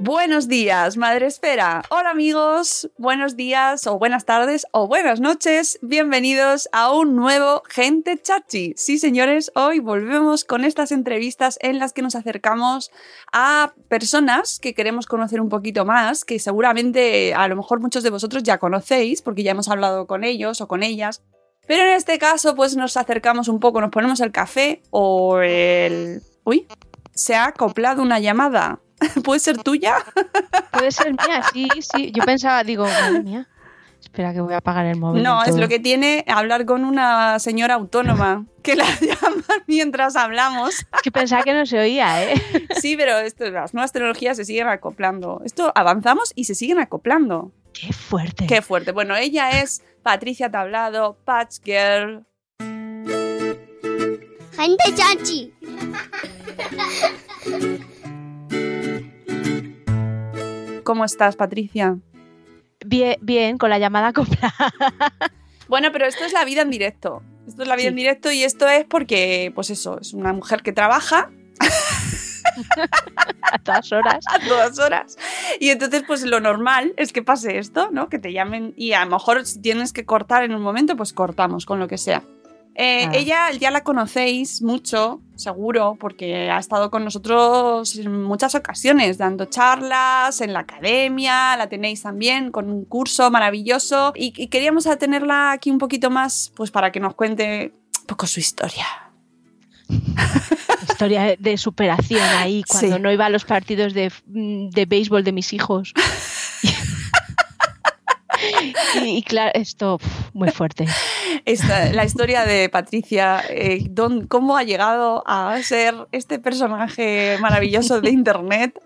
Buenos días, Madre Esfera. Hola amigos, buenos días o buenas tardes o buenas noches. Bienvenidos a un nuevo Gente Chachi. Sí, señores, hoy volvemos con estas entrevistas en las que nos acercamos a personas que queremos conocer un poquito más, que seguramente a lo mejor muchos de vosotros ya conocéis porque ya hemos hablado con ellos o con ellas. Pero en este caso, pues nos acercamos un poco, nos ponemos el café o el... Uy, se ha acoplado una llamada. ¿Puede ser tuya? Puede ser mía, sí, sí. Yo pensaba, digo, madre mía. Espera que voy a apagar el móvil. No, es lo que tiene hablar con una señora autónoma que la llaman mientras hablamos. Es que pensaba que no se oía, ¿eh? Sí, pero esto, las nuevas tecnologías se siguen acoplando. Esto avanzamos y se siguen acoplando. Qué fuerte. Qué fuerte. Bueno, ella es Patricia Tablado, Patch Girl. Gente chachi. ¿Cómo estás, Patricia? Bien, bien, con la llamada acoplada. Bueno, pero esto es la vida en directo. Esto es la vida Sí. en directo y esto es porque, pues eso, es una mujer que trabaja a todas horas. a todas horas. Y entonces, pues lo normal es que pase esto, ¿no? Que te llamen y a lo mejor si tienes que cortar en un momento, pues cortamos con lo que sea. Eh, Ah. Ella ya la conocéis mucho, seguro, porque ha estado con nosotros en muchas ocasiones, dando charlas en la academia, la tenéis también con un curso maravilloso y, y queríamos tenerla aquí un poquito más, pues para que nos cuente un poco su historia. Historia de- de superación ahí, cuando Sí. no iba a los partidos de, de béisbol de mis hijos. y, y claro, esto, muy fuerte. Esta- la historia de Patricia, eh, don- cómo ha llegado a ser este personaje maravilloso de Internet,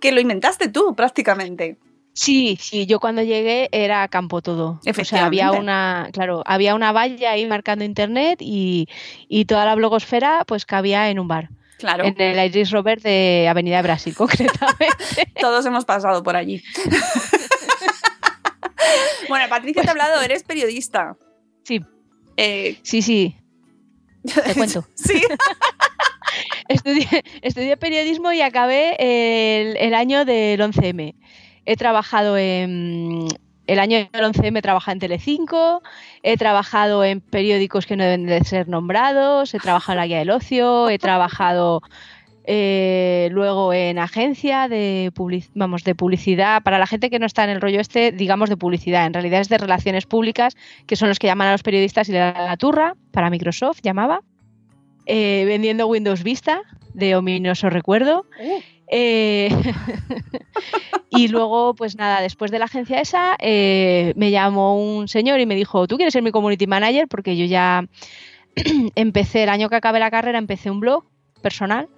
que lo inventaste tú prácticamente. Sí, sí, yo cuando llegué era campo todo. O sea, había una, claro, había una valla ahí marcando internet y, y toda la blogosfera pues cabía en un bar. Claro, En el Iris Robert de Avenida Brasil, concretamente. todos hemos pasado por allí. Bueno, Patricia Tablado, eres periodista. Sí, Eh, sí, sí. Te cuento. sí, Estudié, estudié periodismo y acabé el, el año del 11M. He trabajado en... El año del 11M he trabajado en Telecinco, he trabajado en periódicos que no deben de ser nombrados, he trabajado en la guía del ocio, he trabajado eh, luego en agencia de, public- vamos, de publicidad. Para la gente que no está en el rollo este, digamos de publicidad, en realidad es de relaciones públicas, que son los que llaman a los periodistas y le dan la turra, para Microsoft llamaba eh, vendiendo Windows Vista de ominoso recuerdo. Eh, y luego, pues nada, después de la agencia esa, me llamó un señor y me dijo, ¿tú quieres ser mi community manager? Porque yo ya empecé, el año que acabé la carrera, empecé un blog personal.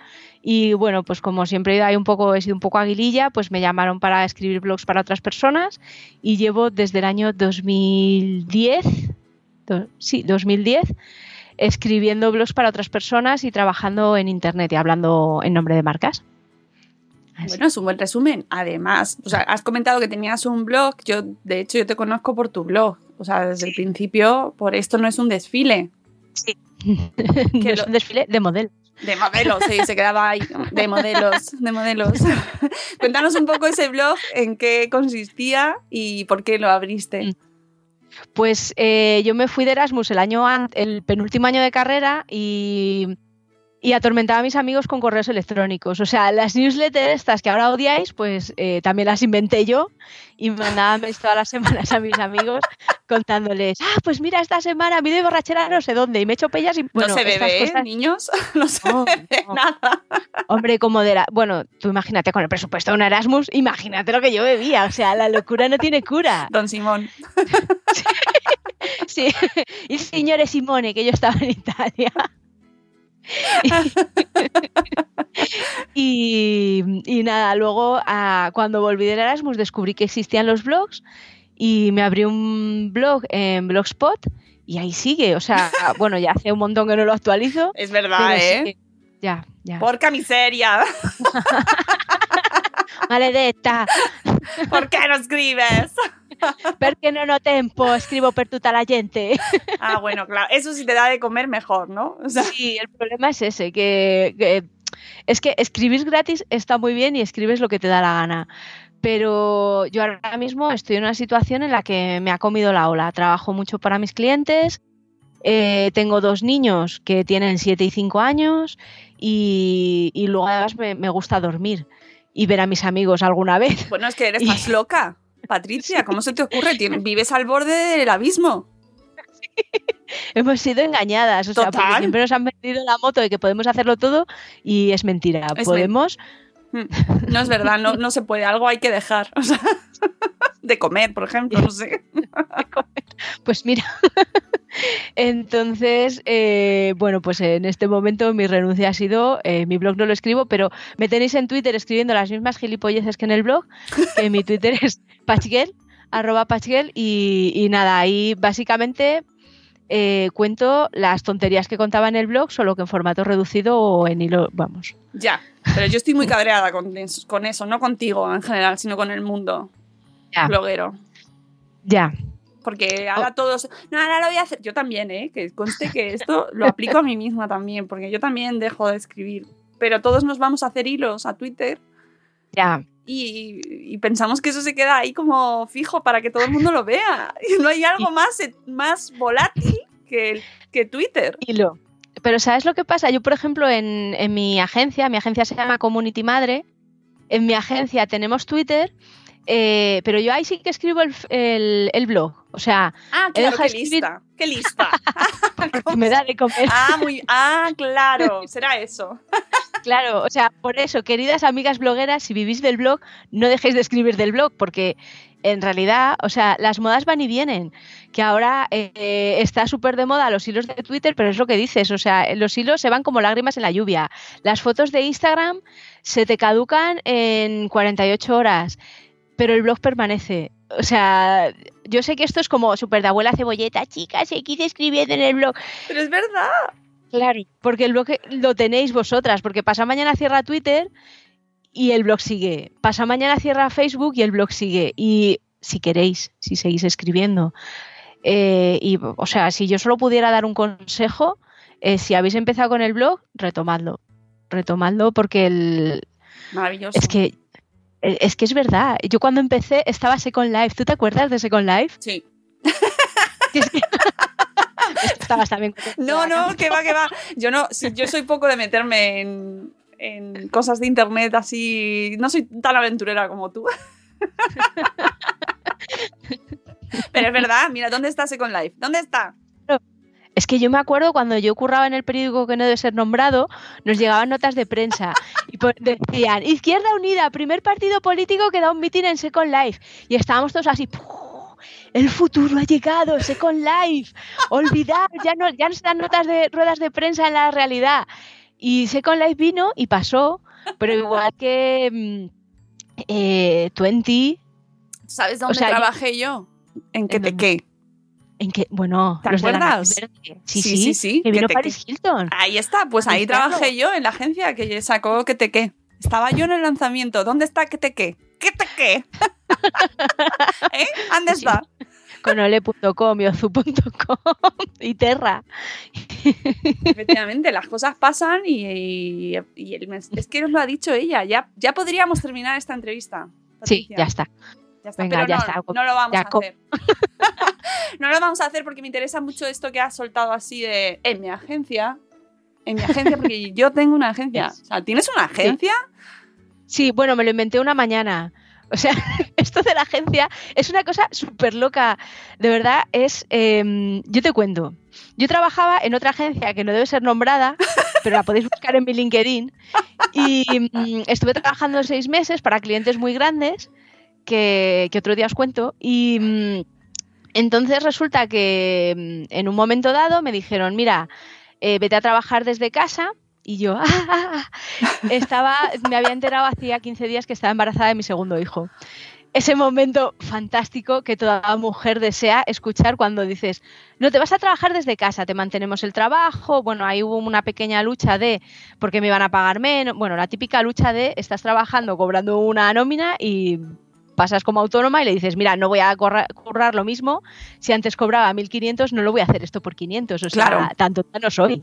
Y bueno, pues como siempre hay un poco, he sido un poco aguililla, pues me llamaron para escribir blogs para otras personas y llevo desde el año 2010, sí, 2010, escribiendo blogs para otras personas y trabajando en internet y hablando en nombre de marcas. Bueno, es un buen resumen. Además, o sea, has comentado que tenías un blog. Yo, de hecho, yo te conozco por tu blog. O sea, desde el principio, por esto no es un desfile. Sí. que es un desfile de modelos. De modelos, sí, se quedaba ahí. De modelos, de modelos. Cuéntanos un poco ese blog, en qué consistía y por qué lo abriste. Mm. Pues eh, yo me fui de Erasmus el año el penúltimo año de carrera y y atormentaba a mis amigos con correos electrónicos. O sea, las newsletters estas que ahora odiáis, pues eh, también las inventé yo y mandaba todas las semanas a mis amigos contándoles, ah, pues mira, esta semana me de borrachera no sé dónde y me echo pellas y bueno, No se bebe, ¿eh, niños, no se bebe nada. Hombre, como de la... Bueno, tú imagínate con el presupuesto de un Erasmus, imagínate lo que yo bebía. O sea, la locura no tiene cura. Don Simón. sí, y el señor Simone, que yo estaba en Italia. y, nada, luego cuando volví del Erasmus descubrí que existían los blogs y me abrí un blog en Blogspot y ahí sigue. O sea, bueno, ya hace un montón que no lo actualizo. Es verdad, ¿eh? ya, ya. Porca miseria. Maledetta. ¿Por qué no escribes? Porque no no tempo, escribo per tutta la gente. Ah, bueno, claro, eso sí te da de comer mejor, ¿no? Sí, el problema es ese, que, es que escribir gratis está muy bien y escribes lo que te da la gana. Pero yo ahora mismo estoy en una situación en la que me ha comido la ola. Trabajo mucho para mis clientes, eh, tengo dos niños que tienen 7 y 5 años y, luego además me, gusta dormir y ver a mis amigos alguna vez. Bueno, es que eres más loca. Patricia, ¿cómo se te ocurre? Vives al borde del abismo. Hemos sido engañadas, o sea, porque siempre nos han vendido la moto de que podemos hacerlo todo y es mentira. podemos. No es verdad, no, no se puede, algo hay que dejar. O sea, de comer, por ejemplo, no sé. Pues mira, entonces, eh, bueno, pues en este momento mi renuncia ha sido, eh, mi blog no lo escribo, pero me tenéis en Twitter escribiendo las mismas gilipolleces que en el blog, que mi Twitter es pachgel, arroba pachgel, y, nada, ahí básicamente eh, cuento las tonterías que contaba en el blog, solo que en formato reducido o en hilo, vamos. Ya, pero yo estoy muy cabreada con, con eso, no contigo en general, sino con el mundo bloguero. Ya, porque ahora todos, no, ahora lo voy a hacer. Yo también, ¿eh? Que conste que esto lo aplico a mí misma también, porque yo también dejo de escribir. Pero todos nos vamos a hacer hilos a Twitter. Ya. Y, pensamos que eso se queda ahí como fijo para que todo el mundo lo vea. Y no hay algo más, más volátil que, que Twitter. Hilo. Pero ¿sabes lo que pasa? Yo, por ejemplo, en, en mi agencia, mi agencia se llama Community Madre, en mi agencia tenemos Twitter eh, pero yo ahí sí que escribo el, el, blog. O sea, ah, claro, qué lista. Qué lista. me da de comer. Ah, muy, ah, claro, será eso. claro, o sea, por eso, queridas amigas blogueras, si vivís del blog, no dejéis de escribir del blog, porque en realidad, o sea, las modas van y vienen. Que ahora eh, está súper de moda los hilos de Twitter, pero es lo que dices, o sea, los hilos se van como lágrimas en la lluvia. Las fotos de Instagram se te caducan en 48 horas pero el blog permanece. O sea, yo sé que esto es como súper de abuela cebolleta, chicas, seguid escribiendo en el blog. Pero es verdad. Claro, porque el blog lo tenéis vosotras, porque pasa mañana cierra Twitter y el blog sigue. Pasa mañana cierra Facebook y el blog sigue. Y si queréis, si seguís escribiendo. Eh, y, o sea, si yo solo pudiera dar un consejo, eh, si habéis empezado con el blog, retomadlo. Retomadlo porque el... Maravilloso. Es que eh, es que es verdad. Yo cuando empecé estaba Second Life. ¿Tú te acuerdas de Second Life? Sí. Estabas también. No, no, que va, que va. Yo no, yo soy poco de meterme en, en cosas de internet así. No soy tan aventurera como tú. Pero es verdad, mira, ¿dónde está Second Life? ¿Dónde está? Es que yo me acuerdo cuando yo curraba en el periódico que no debe ser nombrado, nos llegaban notas de prensa y decían, Izquierda Unida, primer partido político que da un mitin en Second Life. Y estábamos todos así, el futuro ha llegado, Second Life, olvidar, ya no, ya no se dan notas de ruedas de prensa en la realidad. Y Second Life vino y pasó, pero igual que mm, eh, 20, ¿Sabes dónde O sea, yo- trabajé yo? En ¿En te qué. en que, bueno, ¿Te los de la acuerdas? Sí, Sí, sí, sí, sí, que que vino te- Paris Hilton. Ahí está, pues ahí trabajé yo en la agencia que sacó que te qué. Estaba yo en el lanzamiento. ¿Dónde está que te qué? ¿Qué te qué? ¿Eh? ¿Dónde Sí. está? Con ole.com y ozu.com y Terra. Efectivamente, las cosas pasan y, y- y el mens- es que nos lo ha dicho ella. Ya, ya podríamos terminar esta entrevista. Sí, ya está. Ya está, Venga, pero ya no, está. no lo vamos Ya a hacer. no lo vamos a hacer porque me interesa mucho esto que has soltado así de en mi agencia. En mi agencia, porque yo tengo una agencia. O sea, ¿tienes una agencia? Sí, bueno, me lo inventé una mañana. O sea, esto de la agencia es una cosa súper loca. De verdad, es. em, yo te cuento. Yo trabajaba en otra agencia que no debe ser nombrada, pero la podéis buscar en mi LinkedIn. Y mm, estuve trabajando seis meses para clientes muy grandes, que, que otro día os cuento. Y mm, entonces resulta que mm, en un momento dado me dijeron: Mira, eh, vete a trabajar desde casa. Y yo, "Ah, ah, ah". estaba, me había enterado hacía 15 días que estaba embarazada de mi segundo hijo. Ese momento fantástico que toda mujer desea escuchar cuando dices, no te vas a trabajar desde casa, te mantenemos el trabajo. Bueno, ahí hubo una pequeña lucha de porque me iban a pagar menos. Bueno, la típica lucha de estás trabajando cobrando una nómina y pasas como autónoma y le dices, mira, no voy a currar lo mismo. Si antes cobraba 1.500, no lo voy a hacer esto por 500. O sea, Claro. tan tonta no soy.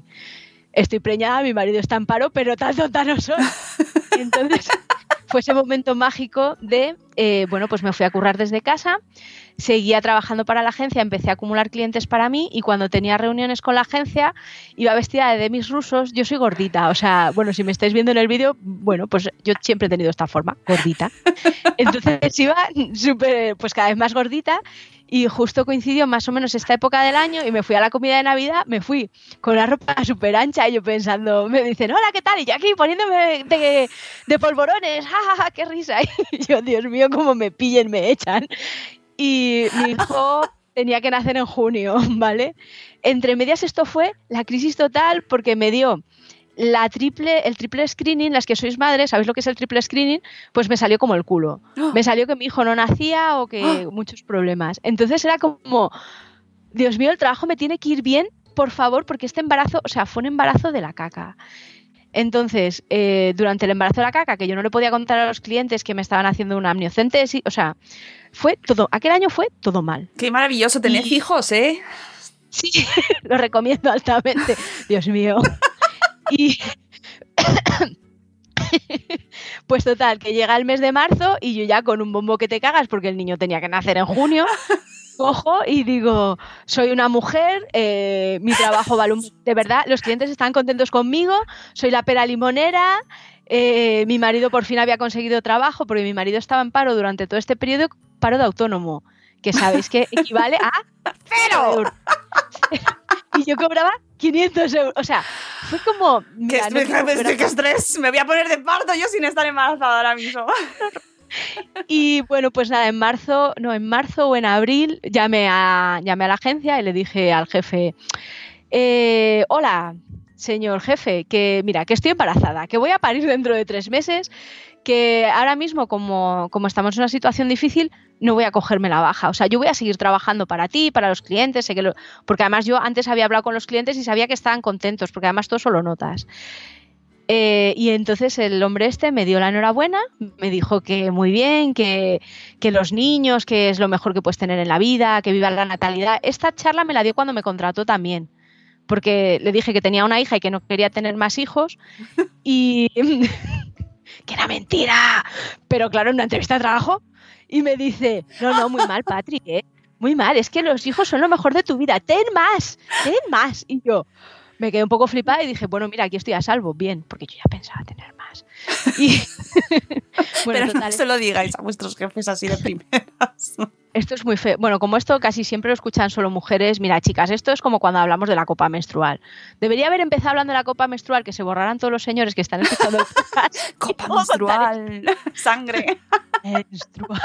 Estoy preñada, mi marido está en paro, pero tan tonta no soy. Y entonces fue ese momento mágico de, eh, bueno, pues me fui a currar desde casa, seguía trabajando para la agencia, empecé a acumular clientes para mí y cuando tenía reuniones con la agencia iba vestida de demis rusos, yo soy gordita, o sea, bueno, si me estáis viendo en el vídeo, bueno, pues yo siempre he tenido esta forma, gordita. Entonces iba súper, pues cada vez más gordita y justo coincidió más o menos esta época del año y me fui a la comida de Navidad, me fui con la ropa súper ancha y yo pensando, me dicen, hola, ¿qué tal? Y yo aquí poniéndome de, de polvorones, jajaja, qué risa. Y yo, Dios mío, como me pillen, me echan. Y mi hijo tenía que nacer en junio, ¿vale? Entre medias esto fue la crisis total porque me dio la triple, el triple screening, las que sois madres, ¿sabéis lo que es el triple screening? Pues me salió como el culo. Me salió que mi hijo no nacía o que muchos problemas. Entonces era como, Dios mío, el trabajo me tiene que ir bien, por favor, porque este embarazo, o sea, fue un embarazo de la caca. Entonces, eh, durante el embarazo de la caca, que yo no le podía contar a los clientes que me estaban haciendo una amniocentesis, o sea, fue todo, aquel año fue todo mal. Qué maravilloso, tenés hijos, ¿eh? Sí, lo recomiendo altamente. Dios mío. Y pues total, que llega el mes de marzo y yo ya con un bombo que te cagas porque el niño tenía que nacer en junio. Cojo y digo, soy una mujer, eh, mi trabajo vale un... De verdad, los clientes están contentos conmigo, soy la pera limonera, eh, mi marido por fin había conseguido trabajo porque mi marido estaba en paro durante todo este periodo, paro de autónomo, que sabéis que equivale a ¡Cero! y yo cobraba 500 euros. O sea, fue como. ¡Qué mira, no estrés! Me voy a poner de parto yo sin estar embarazada ahora mismo. Y bueno, pues nada, en marzo, no, en marzo o en abril llamé a, llamé a la agencia y le dije al jefe, eh, hola, señor jefe, que mira, que estoy embarazada, que voy a parir dentro de tres meses, que ahora mismo como, como estamos en una situación difícil, no voy a cogerme la baja. O sea, yo voy a seguir trabajando para ti, para los clientes, sé que lo- porque además yo antes había hablado con los clientes y sabía que estaban contentos, porque además tú solo notas. Eh, y entonces el hombre este me dio la enhorabuena, me dijo que muy bien, que, que los niños, que es lo mejor que puedes tener en la vida, que viva la natalidad. Esta charla me la dio cuando me contrató también, porque le dije que tenía una hija y que no quería tener más hijos y que era mentira. Pero claro, en una entrevista de trabajo y me dice, no, no, muy mal, Patrick, ¿eh? muy mal, es que los hijos son lo mejor de tu vida, ten más, ten más. Y yo me quedé un poco flipada y dije, bueno, mira, aquí estoy a salvo, bien, porque yo ya pensaba tener más. Y bueno, Pero no total, se lo digáis a vuestros jefes así de primeras. esto es muy feo. Bueno, como esto casi siempre lo escuchan solo mujeres, mira, chicas, esto es como cuando hablamos de la copa menstrual. Debería haber empezado hablando de la copa menstrual, que se borraran todos los señores que están escuchando el podcast. Copa menstrual, sangre. menstrual.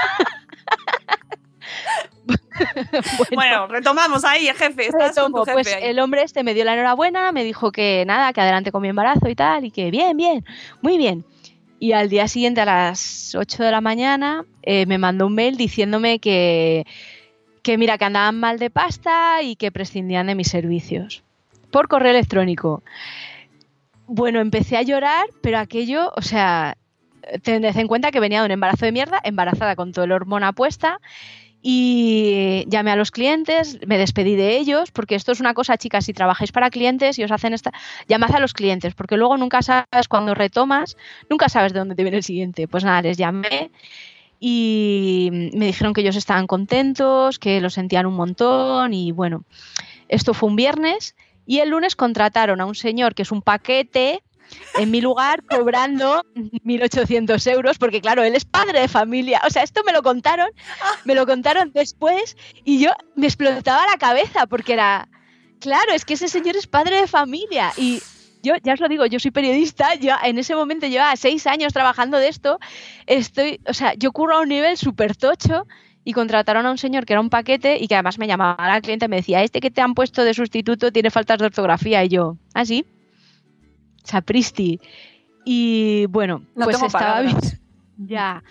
bueno, retomamos ahí, jefe. Estás Retomo, jefe pues ahí. el hombre este me dio la enhorabuena, me dijo que nada, que adelante con mi embarazo y tal, y que bien, bien, muy bien. Y al día siguiente, a las 8 de la mañana, eh, me mandó un mail diciéndome que, que, mira, que andaban mal de pasta y que prescindían de mis servicios. Por correo electrónico. Bueno, empecé a llorar, pero aquello, o sea, tened en cuenta que venía de un embarazo de mierda, embarazada con todo el hormona puesta, y llamé a los clientes, me despedí de ellos, porque esto es una cosa, chicas, si trabajáis para clientes y os hacen esta, llamad a los clientes, porque luego nunca sabes cuando retomas, nunca sabes de dónde te viene el siguiente. Pues nada, les llamé y me dijeron que ellos estaban contentos, que lo sentían un montón y bueno, esto fue un viernes y el lunes contrataron a un señor que es un paquete en mi lugar cobrando 1.800 euros, porque claro, él es padre de familia. O sea, esto me lo contaron, me lo contaron después y yo me explotaba la cabeza porque era, claro, es que ese señor es padre de familia y yo ya os lo digo, yo soy periodista, yo en ese momento llevaba seis años trabajando de esto, estoy, o sea, yo curro a un nivel súper tocho y contrataron a un señor que era un paquete y que además me llamaba la cliente y me decía, este que te han puesto de sustituto tiene faltas de ortografía y yo, ¿ah, sí? Sapristi. Y bueno, No pues estaba. Ya.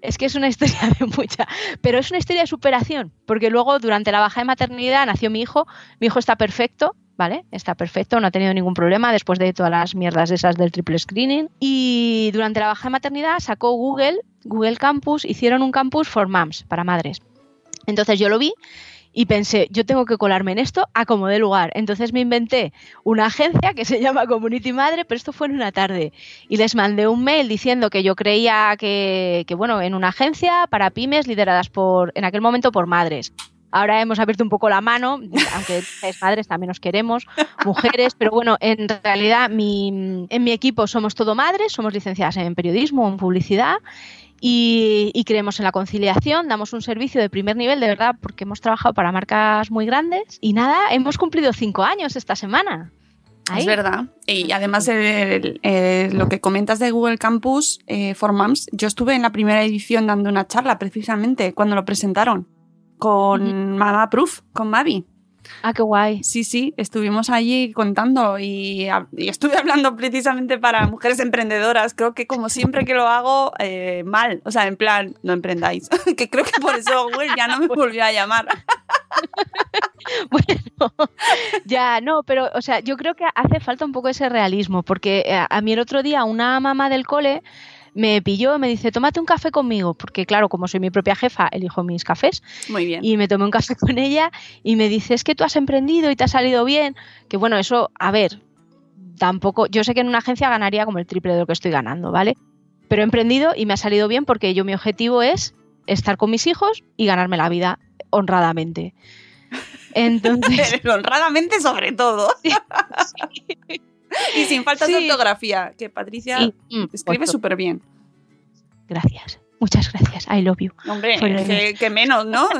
Es que es una historia de mucha. Pero es una historia de superación. Porque luego, durante la baja de maternidad, nació mi hijo. Mi hijo está perfecto, ¿vale? Está perfecto, no ha tenido ningún problema después de todas las mierdas esas del triple screening. Y durante la baja de maternidad sacó Google, Google Campus, hicieron un campus for moms, para madres. Entonces yo lo vi y pensé, yo tengo que colarme en esto a como dé lugar. Entonces me inventé una agencia que se llama Community Madre, pero esto fue en una tarde. Y les mandé un mail diciendo que yo creía que, que, bueno, en una agencia para pymes lideradas por, en aquel momento por madres. Ahora hemos abierto un poco la mano, aunque es madres también nos queremos, mujeres, pero bueno, en realidad mi, en mi equipo somos todo madres, somos licenciadas en periodismo, en publicidad y, y, creemos en la conciliación, damos un servicio de primer nivel, de verdad, porque hemos trabajado para marcas muy grandes y nada, hemos cumplido cinco años esta semana. Ahí. Es verdad. Y además el, el, lo que comentas de Google Campus eh, for Moms, yo estuve en la primera edición dando una charla precisamente cuando lo presentaron con uh -huh. Mama Proof, con Mavi. Ah, qué guay. Sí, sí, estuvimos allí contando y, y, estuve hablando precisamente para mujeres emprendedoras. Creo que como siempre que lo hago, eh, mal. O sea, en plan, no emprendáis. que creo que por eso Google ya no me volvió a llamar. bueno, ya, no, pero, o sea, yo creo que hace falta un poco ese realismo, porque a, a mí el otro día una mamá del cole me pilló, me dice, tómate un café conmigo, porque claro, como soy mi propia jefa, elijo mis cafés. Muy bien. Y me tomé un café con ella y me dice, es que tú has emprendido y te ha salido bien. Que bueno, eso, a ver, tampoco, yo sé que en una agencia ganaría como el triple de lo que estoy ganando, ¿vale? Pero he emprendido y me ha salido bien porque yo mi objetivo es estar con mis hijos y ganarme la vida honradamente. Entonces, honradamente sobre todo. Sí. Y sin falta sí. de ortografía, que Patricia escribe súper bien. Gracias, muchas gracias. I love you. Hombre, que, que, menos, ¿no?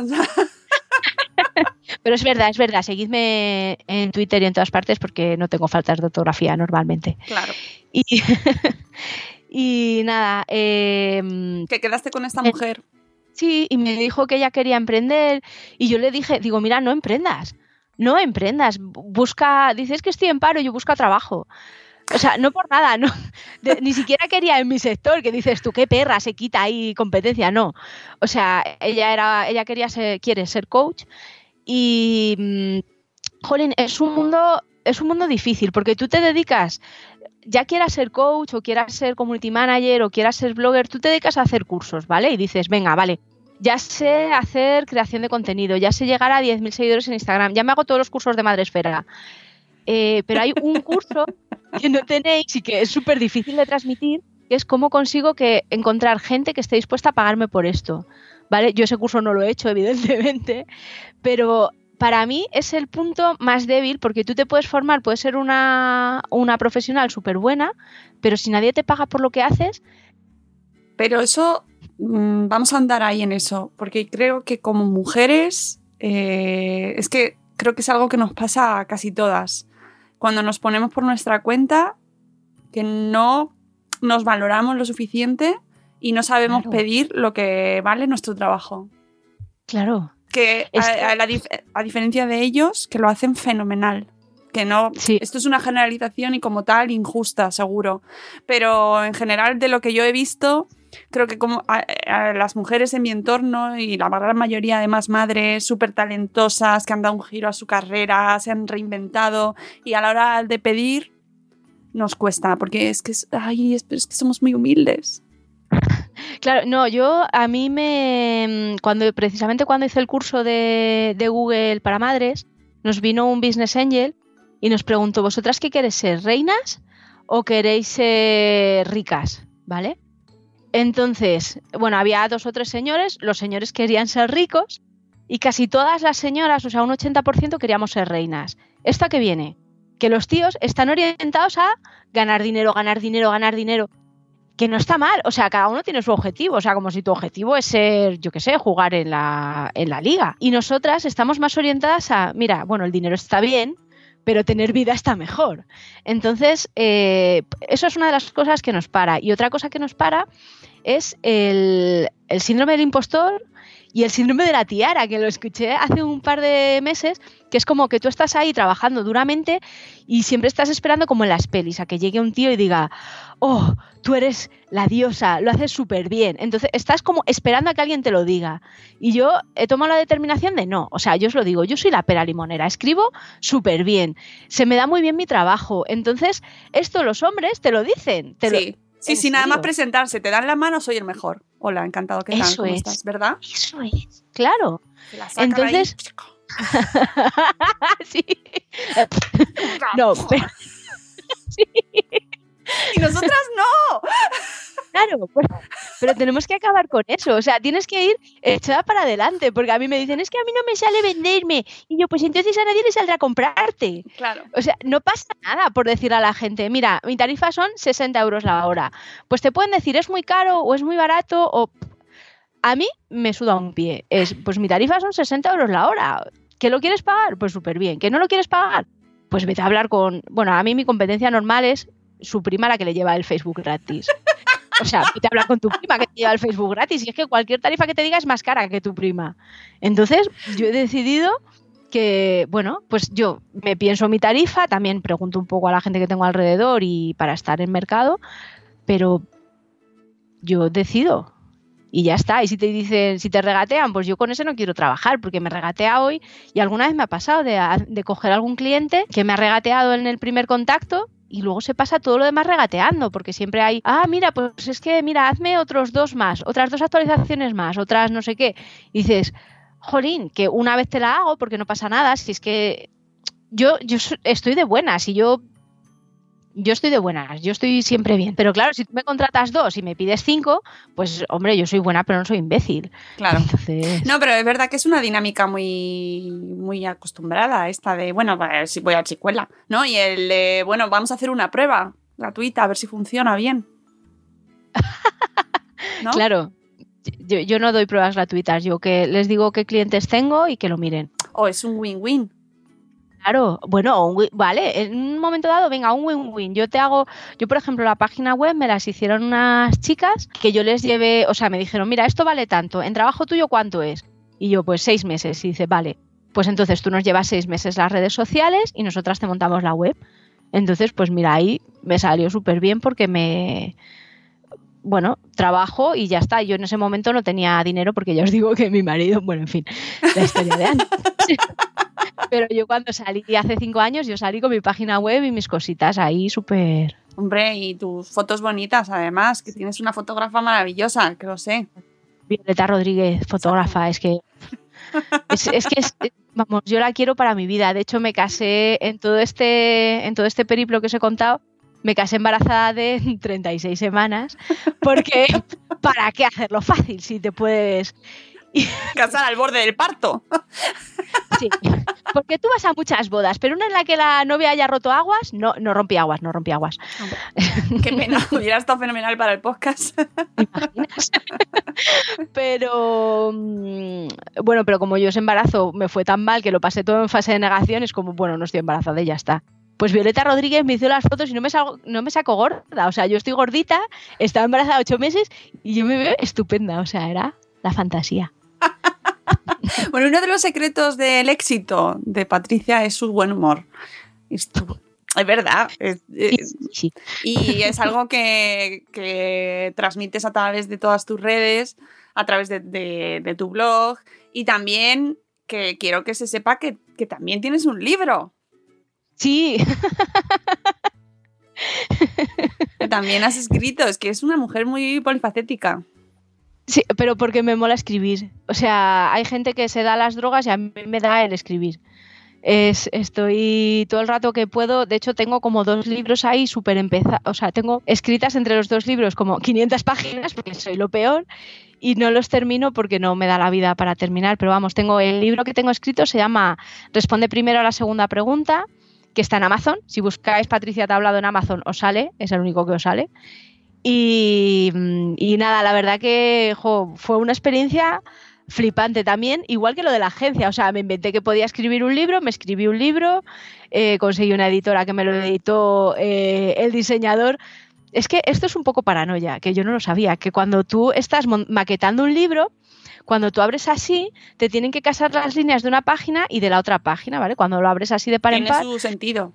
Pero es verdad, es verdad. Seguidme en Twitter y en todas partes porque no tengo faltas de ortografía normalmente. Claro. Y, y nada. Eh, que quedaste con esta mujer. Sí, y me dijo que ella quería emprender. Y yo le dije, digo, mira, no emprendas no emprendas, busca, dices que estoy en paro, yo busco trabajo. O sea, no por nada, no. Ni siquiera quería en mi sector, que dices tú, qué perra, se quita ahí competencia, no. O sea, ella era, ella quería ser, quiere ser coach y mmm, jolín, es un mundo, es un mundo difícil, porque tú te dedicas, ya quieras ser coach, o quieras ser community manager, o quieras ser blogger, tú te dedicas a hacer cursos, ¿vale? Y dices, venga, vale, ya sé hacer creación de contenido, ya sé llegar a 10.000 seguidores en Instagram, ya me hago todos los cursos de Madresfera. Eh, pero hay un curso que no tenéis y que es súper difícil de transmitir, que es cómo consigo que encontrar gente que esté dispuesta a pagarme por esto. ¿Vale? Yo ese curso no lo he hecho, evidentemente, pero para mí es el punto más débil porque tú te puedes formar, puedes ser una, una profesional súper buena, pero si nadie te paga por lo que haces... Pero eso mmm, vamos a andar ahí en eso, porque creo que como mujeres, eh, es que creo que es algo que nos pasa a casi todas. Cuando nos ponemos por nuestra cuenta, que no nos valoramos lo suficiente y no sabemos claro. pedir lo que vale nuestro trabajo. Claro. Que a, Esto- a la dif- a diferencia de ellos, que lo hacen fenomenal. Que no, Sí. esto es una generalización y como tal injusta, seguro. Pero en general, de lo que yo he visto, creo que como las mujeres en mi entorno y la gran mayoría además madres súper talentosas que han dado un giro a su carrera, se han reinventado y a la hora de pedir nos cuesta, porque es que, es, ay, es que somos muy humildes. Claro, no, yo a mí me. Cuando, precisamente cuando hice el curso de, de Google para madres, nos vino un business angel y nos preguntó: ¿Vosotras qué queréis ser? ¿Reinas o queréis ser ricas? ¿Vale? Entonces, bueno, había dos o tres señores, los señores querían ser ricos y casi todas las señoras, o sea, un 80% queríamos ser reinas. ¿Esto a qué viene? Que los tíos están orientados a ganar dinero, ganar dinero, ganar dinero que no está mal. O sea, cada uno tiene su objetivo. O sea, como si tu objetivo es ser, yo qué sé, jugar en la, en la liga. Y nosotras estamos más orientadas a, mira, bueno, el dinero está bien, pero tener vida está mejor. Entonces, eh, eso es una de las cosas que nos para. Y otra cosa que nos para es el, el síndrome del impostor y el síndrome de la tiara, que lo escuché hace un par de meses, que es como que tú estás ahí trabajando duramente y siempre estás esperando como en las pelis, a que llegue un tío y diga, oh, tú eres la diosa, lo haces súper bien. Entonces estás como esperando a que alguien te lo diga. Y yo he tomado la determinación de no, o sea, yo os lo digo, yo soy la pera limonera, escribo súper bien, se me da muy bien mi trabajo. Entonces, esto los hombres te lo dicen. Te lo- Sí, sí, ¿En sin nada más presentarse, te dan la mano, soy el mejor. Hola, encantado, ¿qué tal? Eso ¿Cómo es. estás? ¿Verdad? Eso es, claro. Entonces- sí. No, pero, Y nosotras no. Claro, pero, pero tenemos que acabar con eso. O sea, tienes que ir echada para adelante, porque a mí me dicen, es que a mí no me sale venderme. Y yo, pues entonces a nadie le saldrá a comprarte. Claro. O sea, no pasa nada por decir a la gente, mira, mi tarifa son 60 euros la hora. Pues te pueden decir, es muy caro o es muy barato o... A mí me suda un pie. Es, pues mi tarifa son 60 euros la hora. ¿Que lo quieres pagar? Pues súper bien. ¿Que no lo quieres pagar? Pues vete a hablar con... Bueno, a mí mi competencia normal es su prima la que le lleva el Facebook gratis. O sea, vete a hablar con tu prima que te lleva el Facebook gratis. Y es que cualquier tarifa que te diga es más cara que tu prima. Entonces, yo he decidido que, bueno, pues yo me pienso mi tarifa, también pregunto un poco a la gente que tengo alrededor y para estar en mercado, pero yo decido. Y ya está. Y si te dicen, si te regatean, pues yo con ese no quiero trabajar, porque me regatea hoy. Y alguna vez me ha pasado de, de coger algún cliente que me ha regateado en el primer contacto y luego se pasa todo lo demás regateando, porque siempre hay, ah, mira, pues es que, mira, hazme otros dos más, otras dos actualizaciones más, otras no sé qué. Y dices, jolín, que una vez te la hago porque no pasa nada, si es que yo, yo estoy de buenas y yo... Yo estoy de buenas, yo estoy siempre bien. Pero claro, si tú me contratas dos y me pides cinco, pues hombre, yo soy buena, pero no soy imbécil. Claro. Entonces, No, pero es verdad que es una dinámica muy, muy acostumbrada esta de, bueno, pues, si voy a chicuela, ¿no? Y el, de, bueno, vamos a hacer una prueba gratuita a ver si funciona bien. ¿No? claro, yo, yo no doy pruebas gratuitas, yo que les digo qué clientes tengo y que lo miren. O es un win-win. Claro, bueno, un vale, en un momento dado, venga, un win-win. Yo te hago, yo por ejemplo, la página web me las hicieron unas chicas que yo les llevé, o sea, me dijeron, mira, esto vale tanto, en trabajo tuyo, ¿cuánto es? Y yo, pues seis meses. Y dice, vale, pues entonces tú nos llevas seis meses las redes sociales y nosotras te montamos la web. Entonces, pues mira, ahí me salió súper bien porque me, bueno, trabajo y ya está. Yo en ese momento no tenía dinero porque ya os digo que mi marido, bueno, en fin, la historia de antes. Pero yo cuando salí hace cinco años, yo salí con mi página web y mis cositas ahí súper... Hombre, y tus fotos bonitas, además, que tienes una fotógrafa maravillosa, que lo sé. Violeta Rodríguez, fotógrafa, es que... Es, es que, es- vamos, yo la quiero para mi vida. De hecho, me casé en todo este, en todo este periplo que os he contado, me casé embarazada de 36 semanas, porque ¿para qué hacerlo fácil si te puedes... Casar al borde del parto. Sí, porque tú vas a muchas bodas, pero una en la que la novia haya roto aguas, no, no rompí aguas, no rompí aguas. Qué pena, hubiera estado fenomenal para el podcast. imaginas? pero mm, bueno, pero como yo ese embarazo me fue tan mal que lo pasé todo en fase de negación, es como, bueno, no estoy embarazada y ya está. Pues Violeta Rodríguez me hizo las fotos y no me, salgo- no me saco gorda. O sea, yo estoy gordita, estaba embarazada ocho meses y yo me veo estupenda. O sea, era la fantasía. bueno, uno de los secretos del éxito de Patricia es su buen humor. Es verdad. es- es- Sí. y es algo que, que transmites a través de todas tus redes, a través de, de- de tu blog y también que quiero que se sepa que, que también tienes un libro. Sí, también has escrito. Es que es una mujer muy polifacética. sí, pero porque me mola escribir. O sea, hay gente que se da las drogas y a mí me da el escribir. Es, estoy todo el rato que puedo. De hecho, tengo como dos libros ahí súper empezados. O sea, tengo escritas entre los dos libros como 500 páginas, porque soy lo peor. Y no los termino porque no me da la vida para terminar. Pero vamos, tengo el libro que tengo escrito, se llama Responde primero a la segunda pregunta, que está en Amazon. Si buscáis Patricia Tablado en Amazon, os sale, es el único que os sale. Y, nada, la verdad que fue una experiencia flipante también, igual que lo de la agencia. O sea, me inventé que podía escribir un libro, me escribí un libro, eh, conseguí una editora que me lo editó eh, el diseñador. Es que esto es un poco paranoia, que yo no lo sabía, que cuando tú estás maquetando un libro, cuando tú abres así, te tienen que casar las líneas de una página y de la otra página, ¿vale? Cuando lo abres así de par en Tiene par. su sentido.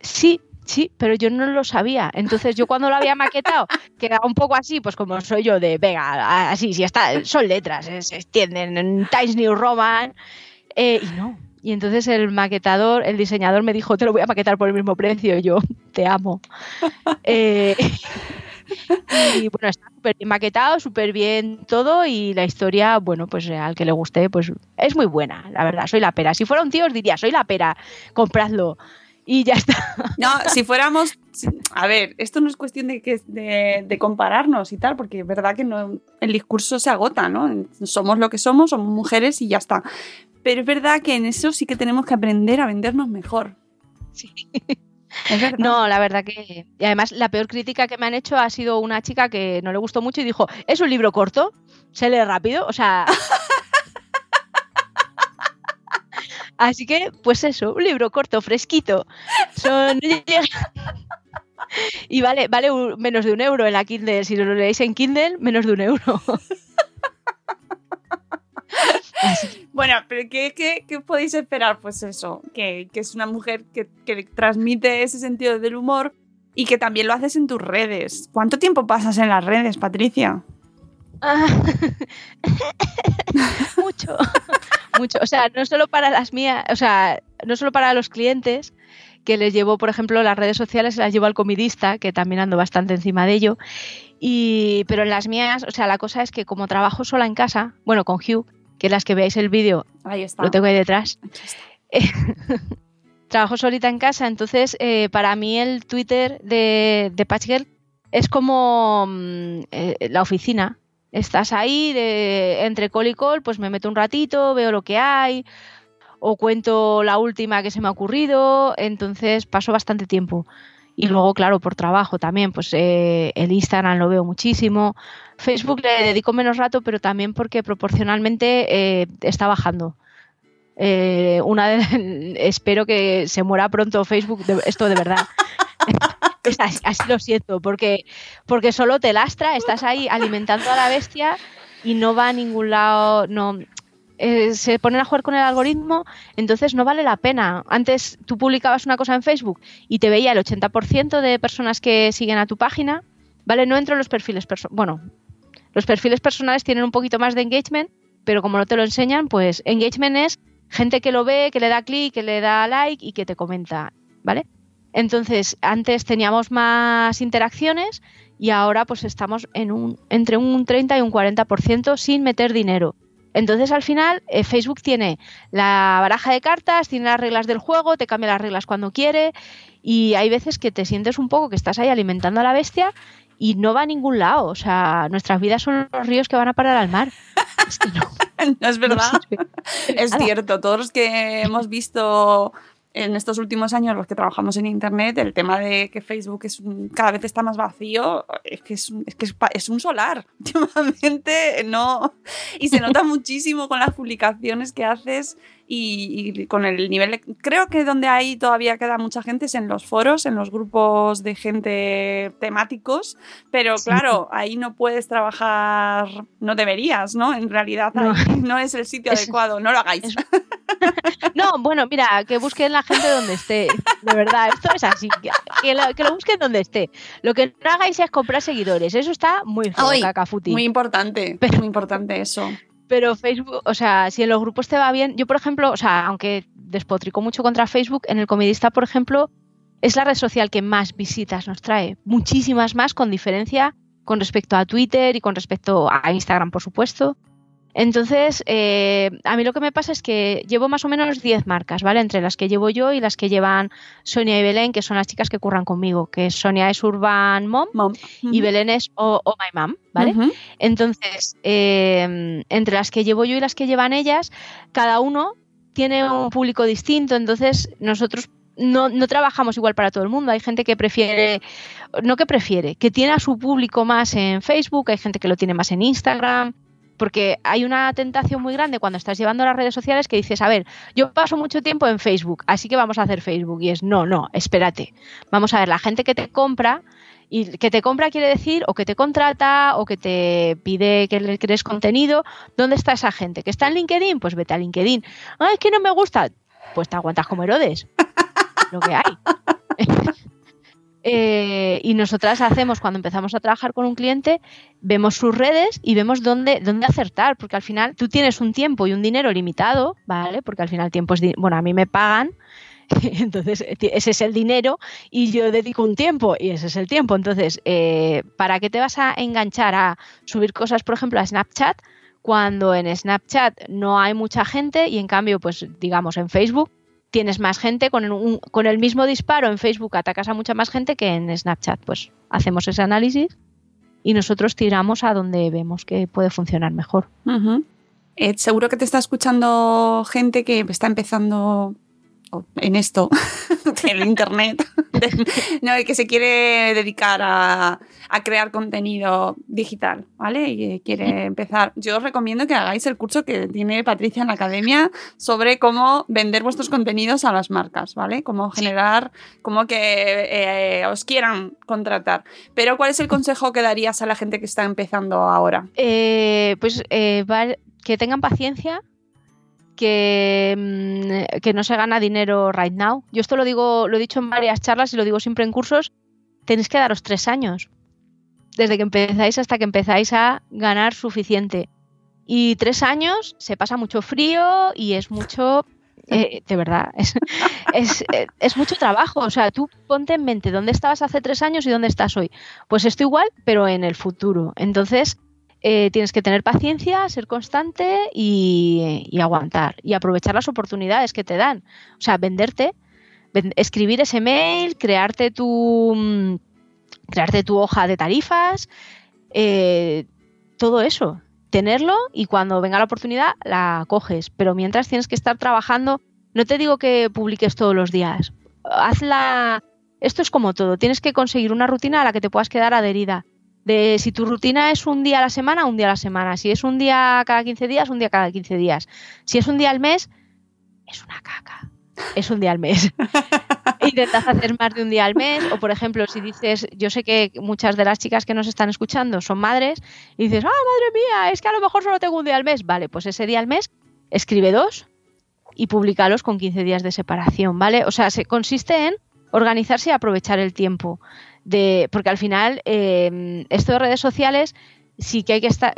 Sí, sí, pero yo no lo sabía. Entonces yo cuando lo había maquetado quedaba un poco así, pues como soy yo de, venga, así, si está, son letras, eh, se extienden en Times New Roman, eh, y no. Y entonces el maquetador, el diseñador me dijo, te lo voy a maquetar por el mismo precio. Y yo, te amo. Eh, y bueno, está súper bien maquetado, súper bien todo y la historia, bueno, pues al que le guste, pues es muy buena, la verdad, soy la pera. Si fuera un tío os diría, soy la pera, compradlo. Y ya está. No, si fuéramos. A ver, esto no es cuestión de, que, de, de compararnos y tal, porque es verdad que no, el discurso se agota, ¿no? Somos lo que somos, somos mujeres y ya está. Pero es verdad que en eso sí que tenemos que aprender a vendernos mejor. Sí. No, la verdad que. Y además, la peor crítica que me han hecho ha sido una chica que no le gustó mucho y dijo: ¿Es un libro corto? ¿Se lee rápido? O sea. Así que, pues eso, un libro corto, fresquito. Son. Y vale, vale un- menos de un euro en la Kindle. Si lo leéis en Kindle, menos de un euro. Bueno, pero ¿qué, qué, qué podéis esperar? Pues eso, que, que es una mujer que, que transmite ese sentido del humor y que también lo haces en tus redes. ¿Cuánto tiempo pasas en las redes, Patricia? Ah, mucho, mucho. O sea, no solo para las mías, o sea, no solo para los clientes, que les llevo, por ejemplo, las redes sociales, las llevo al comidista, que también ando bastante encima de ello. Y, pero en las mías, o sea, la cosa es que como trabajo sola en casa, bueno, con Hugh, que las que veáis el vídeo, lo tengo ahí detrás. Está. trabajo solita en casa, entonces eh, para mí el Twitter de, de Patch Girl es como mm, eh, la oficina. Estás ahí de, entre call y call, pues me meto un ratito, veo lo que hay, o cuento la última que se me ha ocurrido, entonces paso bastante tiempo. Y luego, claro, por trabajo también, pues eh, el Instagram lo veo muchísimo. Facebook le dedico menos rato, pero también porque proporcionalmente eh, está bajando. Eh, una de- espero que se muera pronto Facebook, esto de verdad. Así lo siento, porque, porque solo te lastra, estás ahí alimentando a la bestia y no va a ningún lado, no eh, se ponen a jugar con el algoritmo, entonces no vale la pena. Antes tú publicabas una cosa en Facebook y te veía el 80% de personas que siguen a tu página, ¿vale? No entro en los perfiles personales, bueno, los perfiles personales tienen un poquito más de engagement, pero como no te lo enseñan, pues engagement es gente que lo ve, que le da clic, que le da like y que te comenta, ¿vale? Entonces, antes teníamos más interacciones y ahora pues estamos en un, entre un 30 y un 40% sin meter dinero. Entonces, al final, eh, Facebook tiene la baraja de cartas, tiene las reglas del juego, te cambia las reglas cuando quiere y hay veces que te sientes un poco que estás ahí alimentando a la bestia y no va a ningún lado. O sea, nuestras vidas son los ríos que van a parar al mar. Es que no, No es verdad. Es cierto, todos los que hemos visto en estos últimos años los que trabajamos en Internet, el tema de que Facebook es un- cada vez está más vacío, es que es, es, que es, es un solar. Últimamente no. Y se nota muchísimo con las publicaciones que haces y, y con el nivel. de- creo que donde ahí todavía queda mucha gente es en los foros, en los grupos de gente temáticos, pero claro, ahí no puedes trabajar, no deberías, ¿no? En realidad No. ahí no es el sitio Es- adecuado, no lo hagáis. es- No, bueno, mira, que busquen la gente donde esté. De verdad, esto es así. Que, lo, que lo busquen donde esté. Lo que no hagáis es comprar seguidores. Eso está muy feo. Muy importante, Pero- muy importante eso. Pero Facebook, o sea, si en los grupos te va bien, yo por ejemplo, o sea, aunque despotrico mucho contra Facebook, en el Comidista, por ejemplo, es la red social que más visitas nos trae, muchísimas más con diferencia con respecto a Twitter y con respecto a Instagram, por supuesto. Entonces, eh, a mí lo que me pasa es que llevo más o menos 10 marcas, ¿vale? Entre las que llevo yo y las que llevan Sonia y Belén, que son las chicas que curran conmigo, que Sonia es Urban Mom Mom. y Belén es Oh, Oh My Mom, ¿vale? Entonces, eh, entre las que llevo yo y las que llevan ellas, cada uno tiene un público distinto, entonces nosotros no, no trabajamos igual para todo el mundo. Hay gente que prefiere, no que prefiere, que tiene a su público más en Facebook, hay gente que lo tiene más en Instagram, porque hay una tentación muy grande cuando estás llevando las redes sociales que dices, a ver, yo paso mucho tiempo en Facebook, así que vamos a hacer Facebook. Y es, no, no, espérate. Vamos a ver, la gente que te compra, y que te compra quiere decir o que te contrata o que te pide que le crees contenido. ¿Dónde está esa gente? ¿Que está en LinkedIn? Pues vete a LinkedIn. Ay, es que no me gusta. Pues te aguantas como Herodes. Lo que hay. Eh, y nosotras hacemos, cuando empezamos a trabajar con un cliente, vemos sus redes y vemos dónde, dónde acertar, porque al final tú tienes un tiempo y un dinero limitado, ¿vale? Porque al final tiempo es, bueno, a mí me pagan, entonces eh, ese es el dinero y yo dedico un tiempo y ese es el tiempo. Entonces, eh, ¿para qué te vas a enganchar a subir cosas, por ejemplo, a Snapchat? Cuando en Snapchat no hay mucha gente y en cambio, pues digamos en Facebook tienes más gente con el, mismo disparo en Facebook atacas a mucha más gente que en Snapchat. Pues hacemos ese análisis y nosotros tiramos a donde vemos que puede funcionar mejor. Seguro que te está escuchando gente que está empezando en esto, en internet, no, que se quiere dedicar a, a crear contenido digital, ¿vale? Y eh, quiere empezar. Yo os recomiendo que hagáis el curso que tiene Patricia en la academia sobre cómo vender vuestros contenidos a las marcas, ¿vale? Cómo generar, cómo que eh, os quieran contratar. Pero ¿cuál es el consejo que darías a la gente que está empezando ahora? Eh, pues eh, que tengan paciencia, que, mm, que no se gana dinero right now. Yo esto lo digo, lo he dicho en varias charlas y lo digo siempre en cursos. Tenéis que daros tres años. Desde que empezáis hasta que empezáis a ganar suficiente. Y tres años se pasa mucho frío y es mucho. eh, de verdad, es, es, es mucho trabajo. O sea, tú ponte en mente dónde estabas hace tres años y dónde estás hoy. Pues esto igual, pero en el futuro. Entonces, eh, tienes que tener paciencia, ser constante y, aguantar y aprovechar las oportunidades que te dan. O sea, venderte, ven- escribir ese mail, crearte tu, mm, crearte tu hoja de tarifas, eh, todo eso. Tenerlo y cuando venga la oportunidad la coges. Pero mientras tienes que estar trabajando, no te digo que publiques todos los días. Hazla. Esto es como todo. Tienes que conseguir una rutina a la que te puedas quedar adherida de si tu rutina es un día a la semana, un día a la semana. Si es un día cada 15 días, un día cada 15 días. Si es un día al mes, es una caca. Es un día al mes. Intentas hacer más de un día al mes. O, por ejemplo, si dices, yo sé que muchas de las chicas que nos están escuchando son madres, y dices, ah, madre mía, es que a lo mejor solo tengo un día al mes. Vale, pues ese día al mes, escribe dos y publicalos con 15 días de separación, ¿vale? O sea, se consiste en organizarse y aprovechar el tiempo. De, porque al final, eh, esto de redes sociales sí que hay que estar.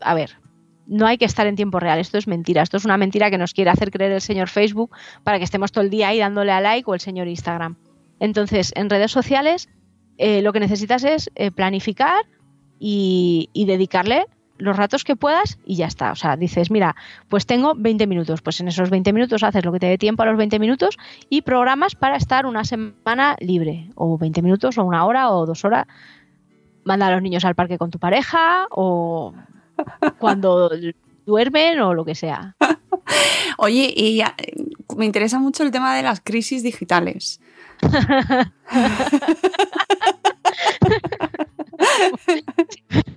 A ver, no hay que estar en tiempo real. Esto es mentira. Esto es una mentira que nos quiere hacer creer el señor Facebook para que estemos todo el día ahí dándole a like o el señor Instagram. Entonces, en redes sociales, eh, lo que necesitas es eh, planificar y, y dedicarle los ratos que puedas y ya está. O sea, dices, mira, pues tengo 20 minutos. Pues en esos 20 minutos haces lo que te dé tiempo a los 20 minutos y programas para estar una semana libre. O 20 minutos, o una hora, o dos horas. Manda a los niños al parque con tu pareja, o cuando duermen, o lo que sea. Oye, y me interesa mucho el tema de las crisis digitales.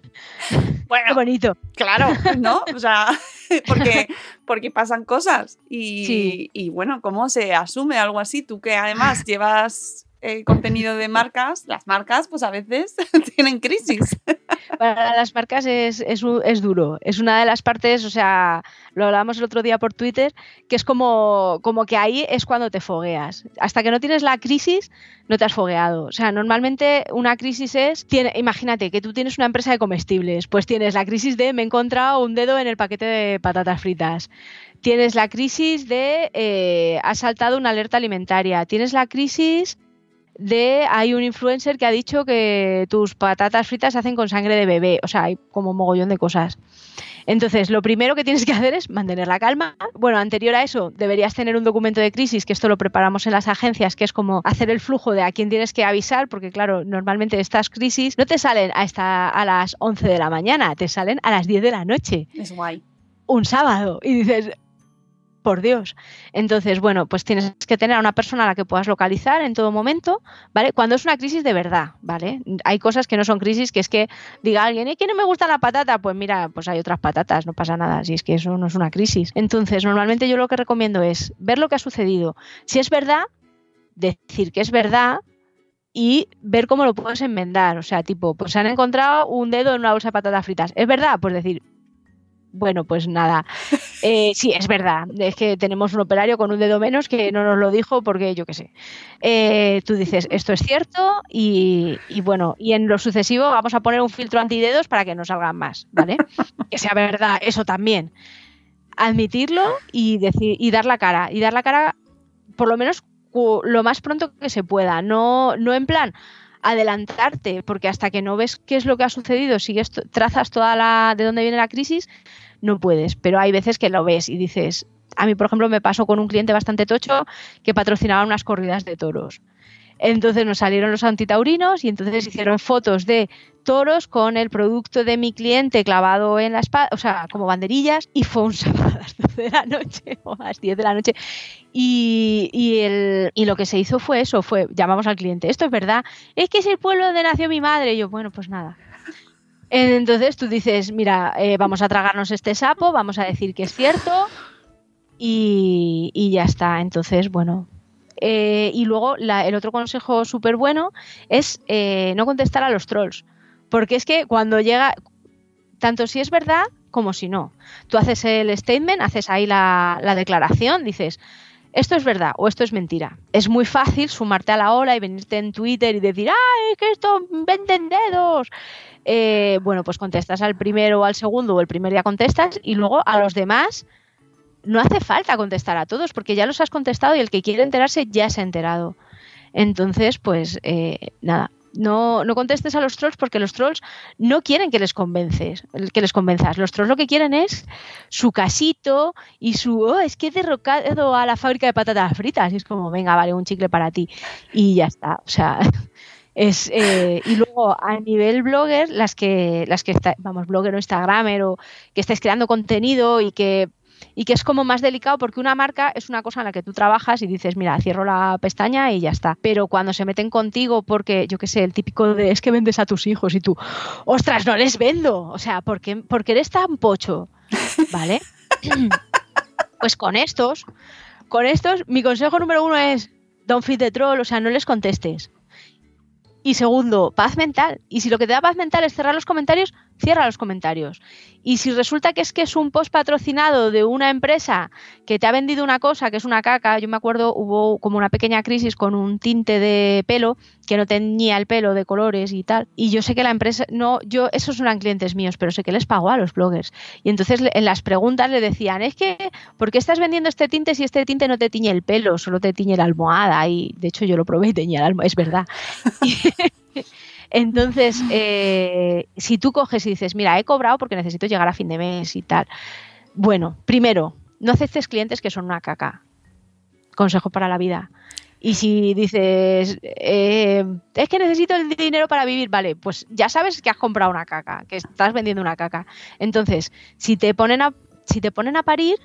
bueno, Qué bonito. Claro, ¿no? O sea, porque, porque pasan cosas. Y, Sí. y bueno, ¿cómo se asume algo así? Tú que además llevas eh, contenido de marcas, las marcas pues a veces tienen crisis. Para las marcas es, es, duro. Es una de las partes, o sea, lo hablábamos el otro día por Twitter, que es como, como que ahí es cuando te fogueas. Hasta que no tienes la crisis, no te has fogueado. O sea, normalmente una crisis es, tiene, imagínate que tú tienes una empresa de comestibles, pues tienes la crisis de me he encontrado un dedo en el paquete de patatas fritas. Tienes la crisis de eh, has saltado una alerta alimentaria. Tienes la crisis de hay un influencer que ha dicho que tus patatas fritas se hacen con sangre de bebé. O sea, hay como mogollón de cosas. Entonces, lo primero que tienes que hacer es mantener la calma. Bueno, anterior a eso, deberías tener un documento de crisis, que esto lo preparamos en las agencias, que es como hacer el flujo de a quién tienes que avisar, porque claro, normalmente estas crisis no te salen hasta a las 11 de la mañana, te salen a las 10 de la noche Es guay. un sábado y dices, por Dios. Entonces, bueno, pues tienes que tener a una persona a la que puedas localizar en todo momento, ¿vale? Cuando es una crisis de verdad, ¿vale? Hay cosas que no son crisis, que es que diga alguien, ¿y que no me gusta la patata? Pues mira, pues hay otras patatas, no pasa nada, si es que eso no es una crisis. Entonces, normalmente yo lo que recomiendo es ver lo que ha sucedido. Si es verdad, decir que es verdad y ver cómo lo puedes enmendar. O sea, tipo, pues se han encontrado un dedo en una bolsa de patatas fritas. ¿Es verdad? Pues decir, bueno, pues nada. Eh, sí, es verdad. Es que tenemos un operario con un dedo menos que no nos lo dijo porque yo qué sé. Eh, tú dices, esto es cierto y, bueno, y en lo sucesivo vamos a poner un filtro antidedos para que no salgan más, ¿vale? que sea verdad, eso también. Admitirlo y, decir, y dar la cara. Y dar la cara por lo menos lo más pronto que se pueda. No, no en plan adelantarte, porque hasta que no ves qué es lo que ha sucedido, sigues, trazas toda la de dónde viene la crisis, no puedes. Pero hay veces que lo ves y dices, a mí por ejemplo me pasó con un cliente bastante tocho que patrocinaba unas corridas de toros. Entonces nos salieron los antitaurinos y entonces hicieron fotos de toros con el producto de mi cliente clavado en la espalda, o sea, como banderillas, y fue un sábado a las 12 de la noche o a las 10 de la noche. Y, y el, y lo que se hizo fue eso, fue, llamamos al cliente, esto es verdad, es que es el pueblo donde nació mi madre. Y yo, bueno, pues nada. Entonces tú dices, mira, eh, vamos a tragarnos este sapo, vamos a decir que es cierto y, y ya está. Entonces, bueno. Eh, y luego la- el otro consejo súper bueno es eh, no contestar a los trolls. Porque es que cuando llega, tanto si es verdad como si no. Tú haces el statement, haces ahí la, la declaración, dices, esto es verdad o esto es mentira. Es muy fácil sumarte a la ola y venirte en Twitter y decir, ¡ay, que esto venden dedos! Eh, bueno, pues contestas al primero o al segundo o el primer día contestas y luego a los demás no hace falta contestar a todos porque ya los has contestado y el que quiere enterarse ya se ha enterado. Entonces, pues eh, nada, no, no contestes a los trolls porque los trolls no quieren que les convences, que les convenzas. Los trolls lo que quieren es su casito y su oh, es que he derrocado a la fábrica de patatas fritas. Y es como, venga, vale, un chicle para ti. Y ya está. O sea, es eh, y luego a nivel blogger, las que, las que está, vamos, blogger o Instagramer o que estáis creando contenido y que y que es como más delicado porque una marca es una cosa en la que tú trabajas y dices, mira, cierro la pestaña y ya está. Pero cuando se meten contigo porque, yo qué sé, el típico de es que vendes a tus hijos y tú, ostras, no les vendo. O sea, porque, porque eres tan pocho, ¿vale? pues con estos, con estos, mi consejo número uno es, don't feed the troll, o sea, no les contestes. Y segundo, paz mental. Y si lo que te da paz mental es cerrar los comentarios, cierra los comentarios. Y si resulta que es que es un post patrocinado de una empresa que te ha vendido una cosa que es una caca, yo me acuerdo hubo como una pequeña crisis con un tinte de pelo que no tenía el pelo de colores y tal. Y yo sé que la empresa, no, yo, esos no eran clientes míos, pero sé que les pagó a los bloggers. Y entonces en las preguntas le decían, es que, ¿por qué estás vendiendo este tinte si este tinte no te tiñe el pelo, solo te tiñe la almohada? Y de hecho yo lo probé y teñía la almohada, es verdad. Entonces, eh, si tú coges y dices, mira, he cobrado porque necesito llegar a fin de mes y tal. Bueno, primero, no aceptes clientes que son una caca. Consejo para la vida. Y si dices, eh, es que necesito el dinero para vivir, vale, pues ya sabes que has comprado una caca, que estás vendiendo una caca. Entonces, si te ponen a, si te ponen a parir,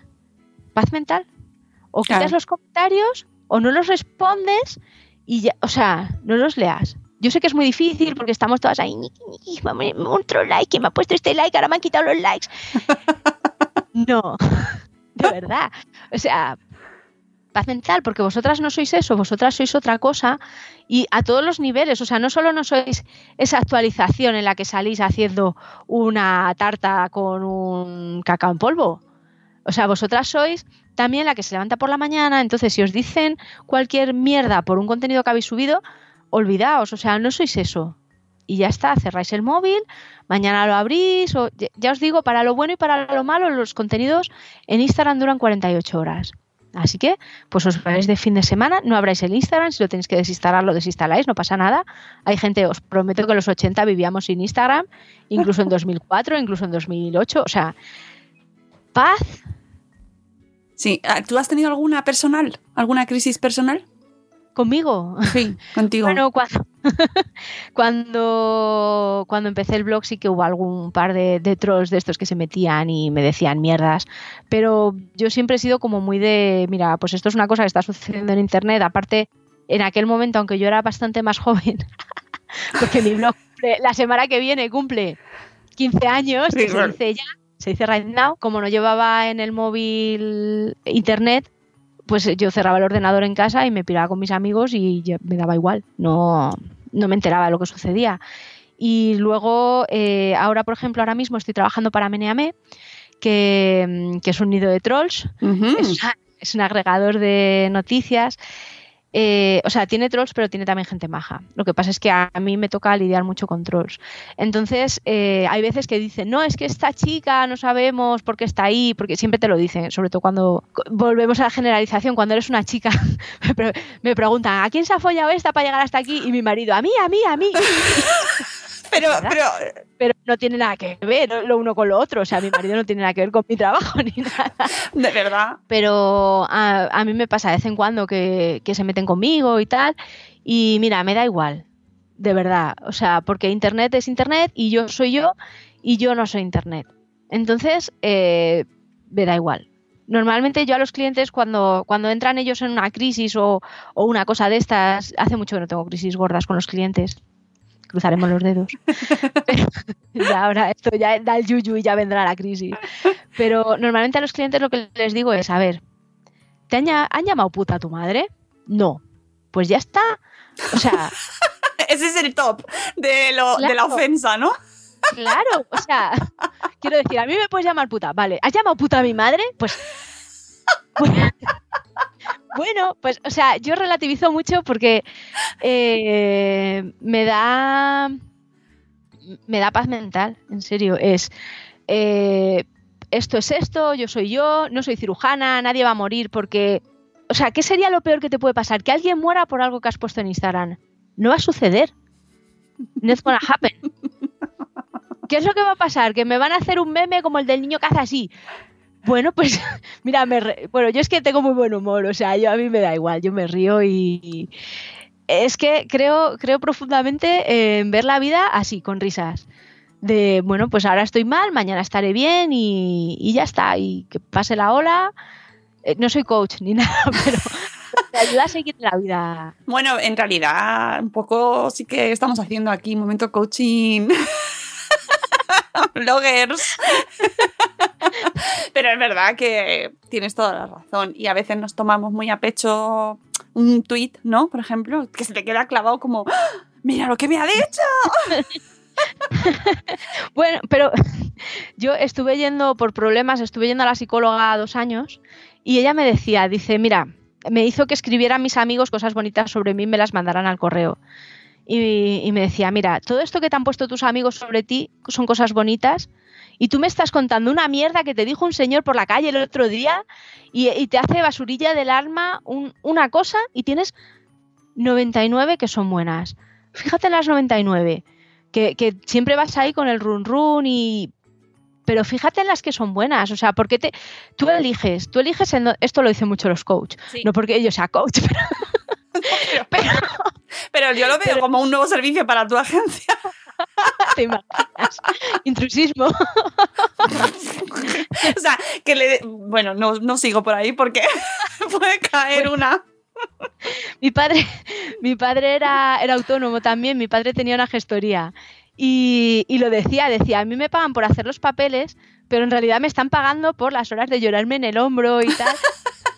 paz mental. O quitas Claro. los comentarios o no los respondes y ya, o sea, no los leas. Yo sé que es muy difícil porque estamos todas ahí, "Niki, niki, mami, otro like, que me ha puesto este like, ahora me han quitado los likes. no, de verdad. O sea, paz mental, porque vosotras no sois eso, vosotras sois otra cosa y a todos los niveles, o sea, no solo no sois esa actualización en la que salís haciendo una tarta con un cacao en polvo. O sea, vosotras sois también la que se levanta por la mañana, entonces si os dicen cualquier mierda por un contenido que habéis subido, olvidaos, o sea, no sois eso. Y ya está, cerráis el móvil, mañana lo abrís, o ya- os digo, para lo bueno y para lo malo, los contenidos en Instagram duran 48 horas. Así que, pues os vais de fin de semana, no abráis el Instagram, si lo tenéis que desinstalar, lo desinstaláis, no pasa nada. Hay gente, os prometo que los 80 vivíamos sin Instagram, incluso en 2004, incluso en 2008, o sea, paz, Sí, ah, ¿tú has tenido alguna personal? ¿Alguna crisis personal? Conmigo. Sí, contigo. Bueno, cuando, cuando, cuando empecé el blog sí que hubo algún par de, de trolls de estos que se metían y me decían mierdas, pero yo siempre he sido como muy de, mira, pues esto es una cosa que está sucediendo en Internet, aparte en aquel momento, aunque yo era bastante más joven, porque mi blog la semana que viene cumple 15 años, Sí, que se dice ya, se dice right now, como no llevaba en el móvil Internet, pues yo cerraba el ordenador en casa y me piraba con mis amigos y me daba igual, no, no me enteraba de lo que sucedía. Y luego, eh, ahora, por ejemplo, ahora mismo estoy trabajando para Meneame, que, mm, que es un nido de trolls, Ujú. es, una- es un agregador de noticias. Eh, o sea, tiene trolls, pero tiene también gente maja. Lo que pasa es que a mí me toca lidiar mucho con trolls. Entonces, eh, hay veces que dicen, no, es que esta chica no sabemos por qué está ahí, porque siempre te lo dicen, sobre todo cuando volvemos a la generalización, cuando eres una chica, me, me preguntan, ¿a quién se ha follado esta para llegar hasta aquí? Y mi marido, a mí, a mí, a mí. Pero, pero, Pero no tiene nada que ver lo uno con lo otro. O sea, mi marido no tiene nada que ver con mi trabajo ni nada. de verdad. pero a, a mí me pasa de vez en cuando que, que se meten conmigo y tal. Y mira, me da igual, de verdad. O sea, porque Internet es Internet y yo soy yo y yo no soy Internet. Entonces, eh, me da igual. Normalmente yo a los clientes cuando, cuando entran ellos en una crisis o, o una cosa de estas, hace mucho que no tengo crisis gordas con los clientes, cruzaremos los dedos. Pero ya ahora esto ya da el yuyu y ya vendrá la crisis. Pero normalmente a los clientes lo que les digo es, a ver, ¿te han, lla- han llamado puta a tu madre? No. Pues ya está. O sea, Ese es el top de, lo, de la ofensa, ¿no? claro, o sea, quiero decir, a mí me puedes llamar puta, vale, ¿has llamado puta a mi madre? Pues bueno, bueno, pues, o sea, yo relativizo mucho porque eh, me da me da paz mental, en serio, es eh, esto es esto, yo soy yo, no soy cirujana, nadie va a morir porque, o sea, ¿qué sería lo peor que te puede pasar? Que alguien muera por algo que has puesto en Instagram. No va a suceder. Not gonna happen. ¿Qué es lo que va a pasar? Que me van a hacer un meme como el del niño que hace así. Bueno, pues mira, me re- bueno, yo es que tengo muy buen humor, o sea, yo a mí me da igual, yo me río y, es que creo, creo profundamente en ver la vida así, con risas. De, bueno, pues ahora estoy mal, mañana estaré bien y, y ya está, y que pase la ola. Eh, no soy coach ni nada, pero te ayuda a seguir la vida. Bueno, en realidad, un poco sí que estamos haciendo aquí momento coaching. Bloggers. Pero es verdad que tienes toda la razón. Y a veces nos tomamos muy a pecho un tweet, ¿no? Por ejemplo, que se te queda clavado como, ¡Ah! mira lo que me ha dicho. Bueno, pero yo estuve yendo por problemas, estuve yendo a la psicóloga dos años y ella me decía, dice, mira, me hizo que escribiera a mis amigos cosas bonitas sobre mí y me las mandaran al correo. Y, y me decía, mira, todo esto que te han puesto tus amigos sobre ti son cosas bonitas y tú me estás contando una mierda que te dijo un señor por la calle el otro día y, y te hace basurilla del alma un- una cosa y tienes 99 que son buenas. Fíjate en las 99 que, que siempre vas ahí con el run run y pero fíjate en las que son buenas, o sea, porque te tú eliges, tú eliges en esto lo dicen mucho los coach, Sí. no porque yo sea coach, pero, pero Pero yo lo veo como un nuevo servicio para tu agencia. te imaginas, intrusismo. o sea, que le... Bueno, no, no sigo por ahí porque puede caer una... mi padre, mi padre era, era autónomo también, mi padre tenía una gestoría. Y, y, lo decía, decía, a mí me pagan por hacer los papeles, pero en realidad me están pagando por las horas de llorarme en el hombro y tal.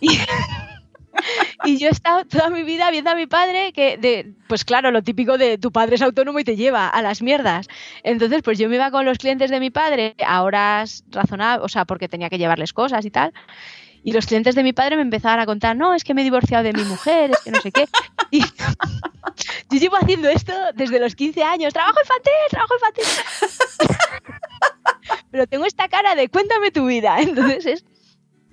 y, y yo he estado toda mi vida viendo a mi padre que, de, pues claro, lo típico de tu padre es autónomo y te lleva a las mierdas. Entonces, pues yo me iba con los clientes de mi padre a horas razonables, o sea, porque tenía que llevarles cosas y tal. Y los clientes de mi padre me empezaban a contar, no, es que me he divorciado de mi mujer, es que no sé qué. Y yo llevo haciendo esto desde los 15 años, trabajo infantil, trabajo infantil. Pero tengo esta cara de cuéntame tu vida. Entonces es,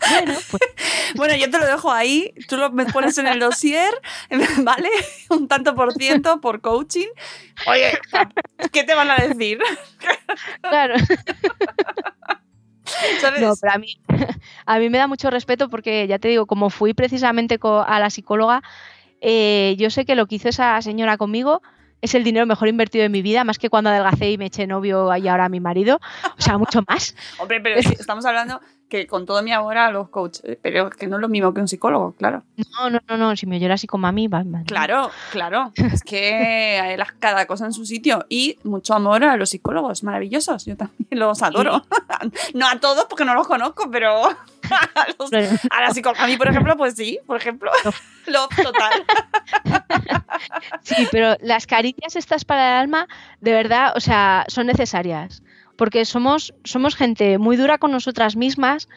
bueno, pues... bueno, yo te lo dejo ahí, tú lo me pones en el dossier, ¿vale? Un tanto por ciento por coaching. Oye, ¿qué te van a decir? Claro. ¿Sabes? No, pero a mí, a mí me da mucho respeto porque, ya te digo, como fui precisamente a la psicóloga, eh, yo sé que lo que hizo esa señora conmigo es el dinero mejor invertido en mi vida, más que cuando adelgacé y me eché novio y ahora mi marido. O sea, mucho más. Hombre, pero estamos hablando que con todo mi amor a los coaches, eh, pero que no es lo mismo que un psicólogo, claro. No, no, no, no. si me llora así como a mí, va, Claro, claro. Es que hay cada cosa en su sitio y mucho amor a los psicólogos, maravillosos. Yo también los adoro. no a todos porque no los conozco, pero a, los, a la psicóloga. A mí, por ejemplo, pues sí, por ejemplo, lo total. sí, pero las caricias estas para el alma, de verdad, o sea, son necesarias porque somos, somos gente muy dura con nosotras mismas.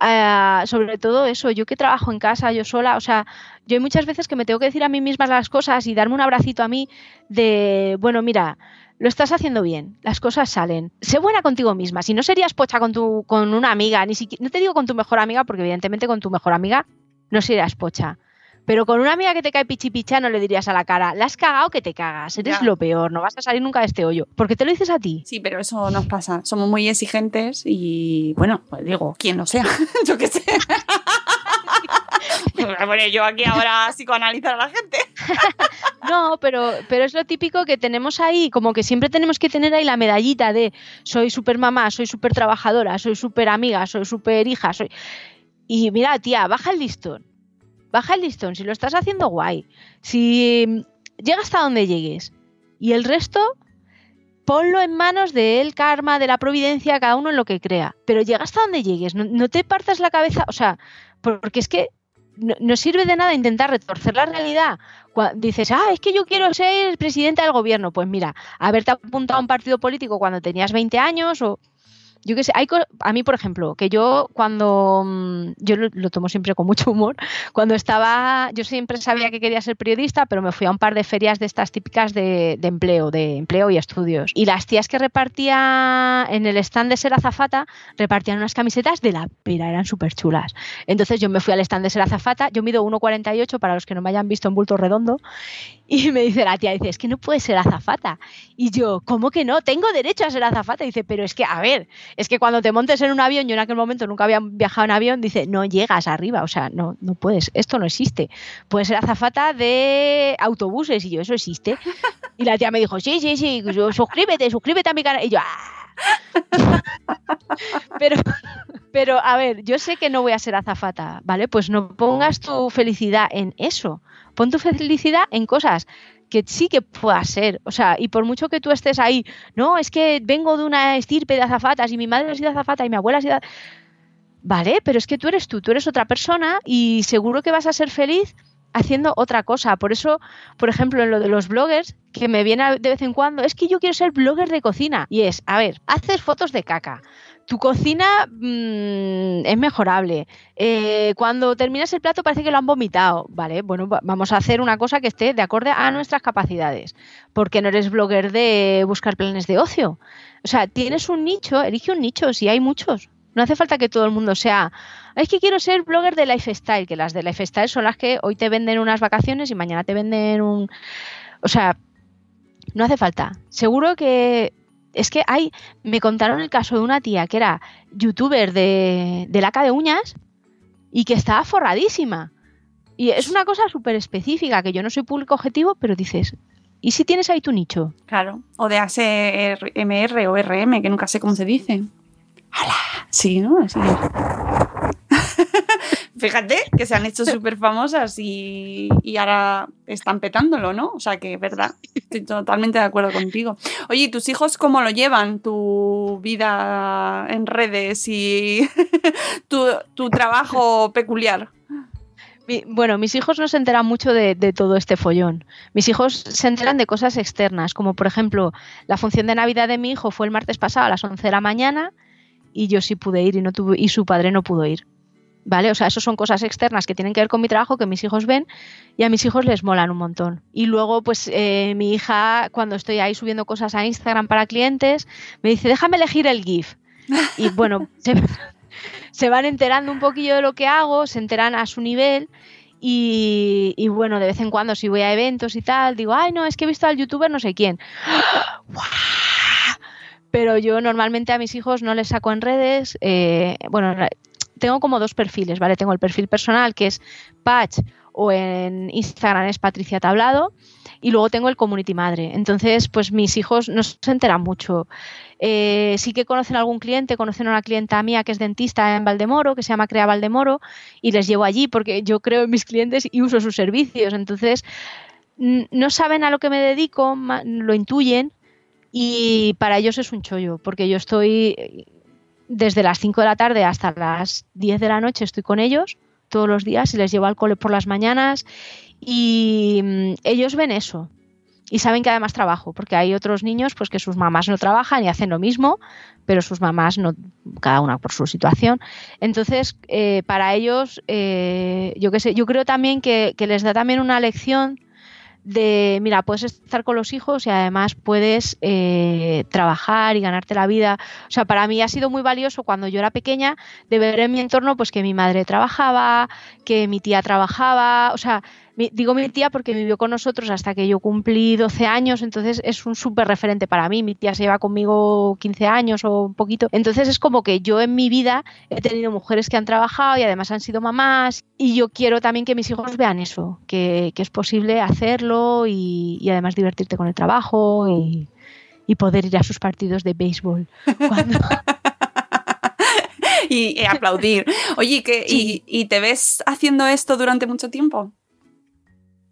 Uh, sobre todo eso, yo que trabajo en casa, yo sola, o sea, yo hay muchas veces que me tengo que decir a mí misma las cosas y darme un abracito a mí de, bueno, mira, lo estás haciendo bien, las cosas salen. Sé buena contigo misma. Si no serías pocha con tu, con una amiga, ni siquiera, no te digo con tu mejor amiga, porque evidentemente con tu mejor amiga no serías pocha. Pero con una amiga que te cae pichipicha no le dirías a la cara, la has cagado que te cagas, eres lo peor, no vas a salir nunca de este hoyo. Porque te lo dices a ti. Sí, pero eso nos pasa. Somos muy exigentes y, bueno, pues digo, quien no sea, yo qué sé. bueno, yo aquí ahora psicoanalizar a la gente. no, pero, pero es lo típico que tenemos ahí, como que siempre tenemos que tener ahí la medallita de soy súper mamá, soy súper trabajadora, soy súper amiga, soy súper hija, soy... Y mira, tía, baja el listón baja el listón, si lo estás haciendo guay, si mm, llega hasta donde llegues y el resto ponlo en manos del karma, de la providencia, cada uno en lo que crea, pero llega hasta donde llegues, no, te partas la cabeza, o sea, porque es que no, sirve de nada intentar retorcer la realidad. Dices, ah, es que yo quiero ser presidenta del gobierno. Pues mira, haberte apuntado a un partido político cuando tenías 20 años o yo qué sé, hay a mí, por ejemplo, que yo cuando, mm, yo lo, tomo siempre con mucho humor, cuando estaba, yo siempre sabía que quería ser periodista, pero me fui a un par de ferias de estas típicas de, empleo, de empleo y estudios. Y las tías que repartía en el stand de ser azafata, repartían unas camisetas de la pera, eran súper chulas. Entonces yo me fui al stand de ser azafata, yo mido 1,48 para los que no me hayan visto en bulto redondo, y me dice la tía, dice, es que no puedes ser azafata. Y yo, ¿cómo que no? Tengo derecho a ser azafata. Y dice, pero es que, a ver, es que cuando te montes en un avión, yo en aquel momento nunca había viajado en avión, dice, no llegas arriba, o sea, no, no puedes, esto no existe. Puedes ser azafata de autobuses y yo, eso existe. Y la tía me dijo, sí, sí, sí, suscríbete, suscríbete a mi canal. Y yo, ¡ah! pero, pero, a ver, yo sé que no voy a ser azafata, ¿vale? Pues no pongas tu felicidad en eso pon tu felicidad en cosas que sí que pueda ser. O sea, y por mucho que tú estés ahí, no, es que vengo de una estirpe de azafatas y mi madre ha sido azafata y mi abuela ha sido... Vale, pero es que tú eres tú, tú eres otra persona y seguro que vas a ser feliz haciendo otra cosa. Por eso, por ejemplo, en lo de los bloggers, que me viene de vez en cuando, es que yo quiero ser blogger de cocina. Y es, a ver, haces fotos de caca, tu cocina mm, es mejorable. Eh, cuando terminas el plato parece que lo han vomitado. Vale, bueno, vamos a hacer una cosa que esté de acorde a nuestras capacidades. Porque no eres blogger de buscar planes de ocio. O sea, tienes un nicho, elige un nicho, si hay muchos. No hace falta que todo el mundo sea, es que quiero ser blogger de lifestyle, que las de lifestyle son las que hoy te venden unas vacaciones y mañana te venden un... O sea, no hace falta. Seguro que es que hay, me contaron el caso de una tía que era youtuber de, de laca de uñas y que estaba forradísima. Y es una cosa súper específica, que yo no soy público objetivo, pero dices, ¿y si tienes ahí tu nicho? Claro, o de ASMR o RM, que nunca sé cómo se dice. ¡Hala! Sí, ¿no? Así es. Fíjate que se han hecho súper famosas y, y ahora están petándolo, ¿no? O sea que es verdad, estoy totalmente de acuerdo contigo. Oye, ¿y tus hijos cómo lo llevan? Tu vida en redes y tu, tu trabajo peculiar. Bueno, mis hijos no se enteran mucho de, de todo este follón. Mis hijos se enteran de cosas externas, como por ejemplo, la función de Navidad de mi hijo fue el martes pasado a las 11 de la mañana y yo sí pude ir y, no tuve, y su padre no pudo ir. ¿Vale? O sea, eso son cosas externas que tienen que ver con mi trabajo que mis hijos ven y a mis hijos les molan un montón. Y luego, pues eh, mi hija, cuando estoy ahí subiendo cosas a Instagram para clientes, me dice, déjame elegir el GIF. Y bueno, se, se van enterando un poquillo de lo que hago, se enteran a su nivel y, y bueno, de vez en cuando si voy a eventos y tal, digo, ay no, es que he visto al youtuber no sé quién. Pero yo normalmente a mis hijos no les saco en redes, eh, bueno, tengo como dos perfiles, ¿vale? Tengo el perfil personal que es Patch o en Instagram es Patricia Tablado y luego tengo el community madre. Entonces, pues mis hijos no se enteran mucho. Eh, sí que conocen a algún cliente, conocen a una clienta mía que es dentista en Valdemoro, que se llama Crea Valdemoro, y les llevo allí porque yo creo en mis clientes y uso sus servicios. Entonces, no saben a lo que me dedico, lo intuyen, y para ellos es un chollo, porque yo estoy desde las 5 de la tarde hasta las 10 de la noche, estoy con ellos todos los días y les llevo al cole por las mañanas y mm, ellos ven eso y saben que además trabajo, porque hay otros niños pues que sus mamás no trabajan y hacen lo mismo, pero sus mamás no, cada una por su situación. Entonces, eh, para ellos, eh, yo qué sé, yo creo también que, que les da también una lección de, mira, puedes estar con los hijos y además puedes eh, trabajar y ganarte la vida. O sea, para mí ha sido muy valioso cuando yo era pequeña de ver en mi entorno pues que mi madre trabajaba, que mi tía trabajaba, o sea, mi- digo mi tía porque vivió con nosotros hasta que yo cumplí 12 años, entonces es un súper referente para mí. Mi tía se lleva conmigo 15 años o un poquito. Entonces es como que yo en mi vida he tenido mujeres que han trabajado y además han sido mamás y yo quiero también que mis hijos vean eso, que, que es posible hacerlo y, y además divertirte con el trabajo y, y poder ir a sus partidos de béisbol. Cuando- Y, y aplaudir. Oye, ¿qué- y, ¿y te ves haciendo esto durante mucho tiempo?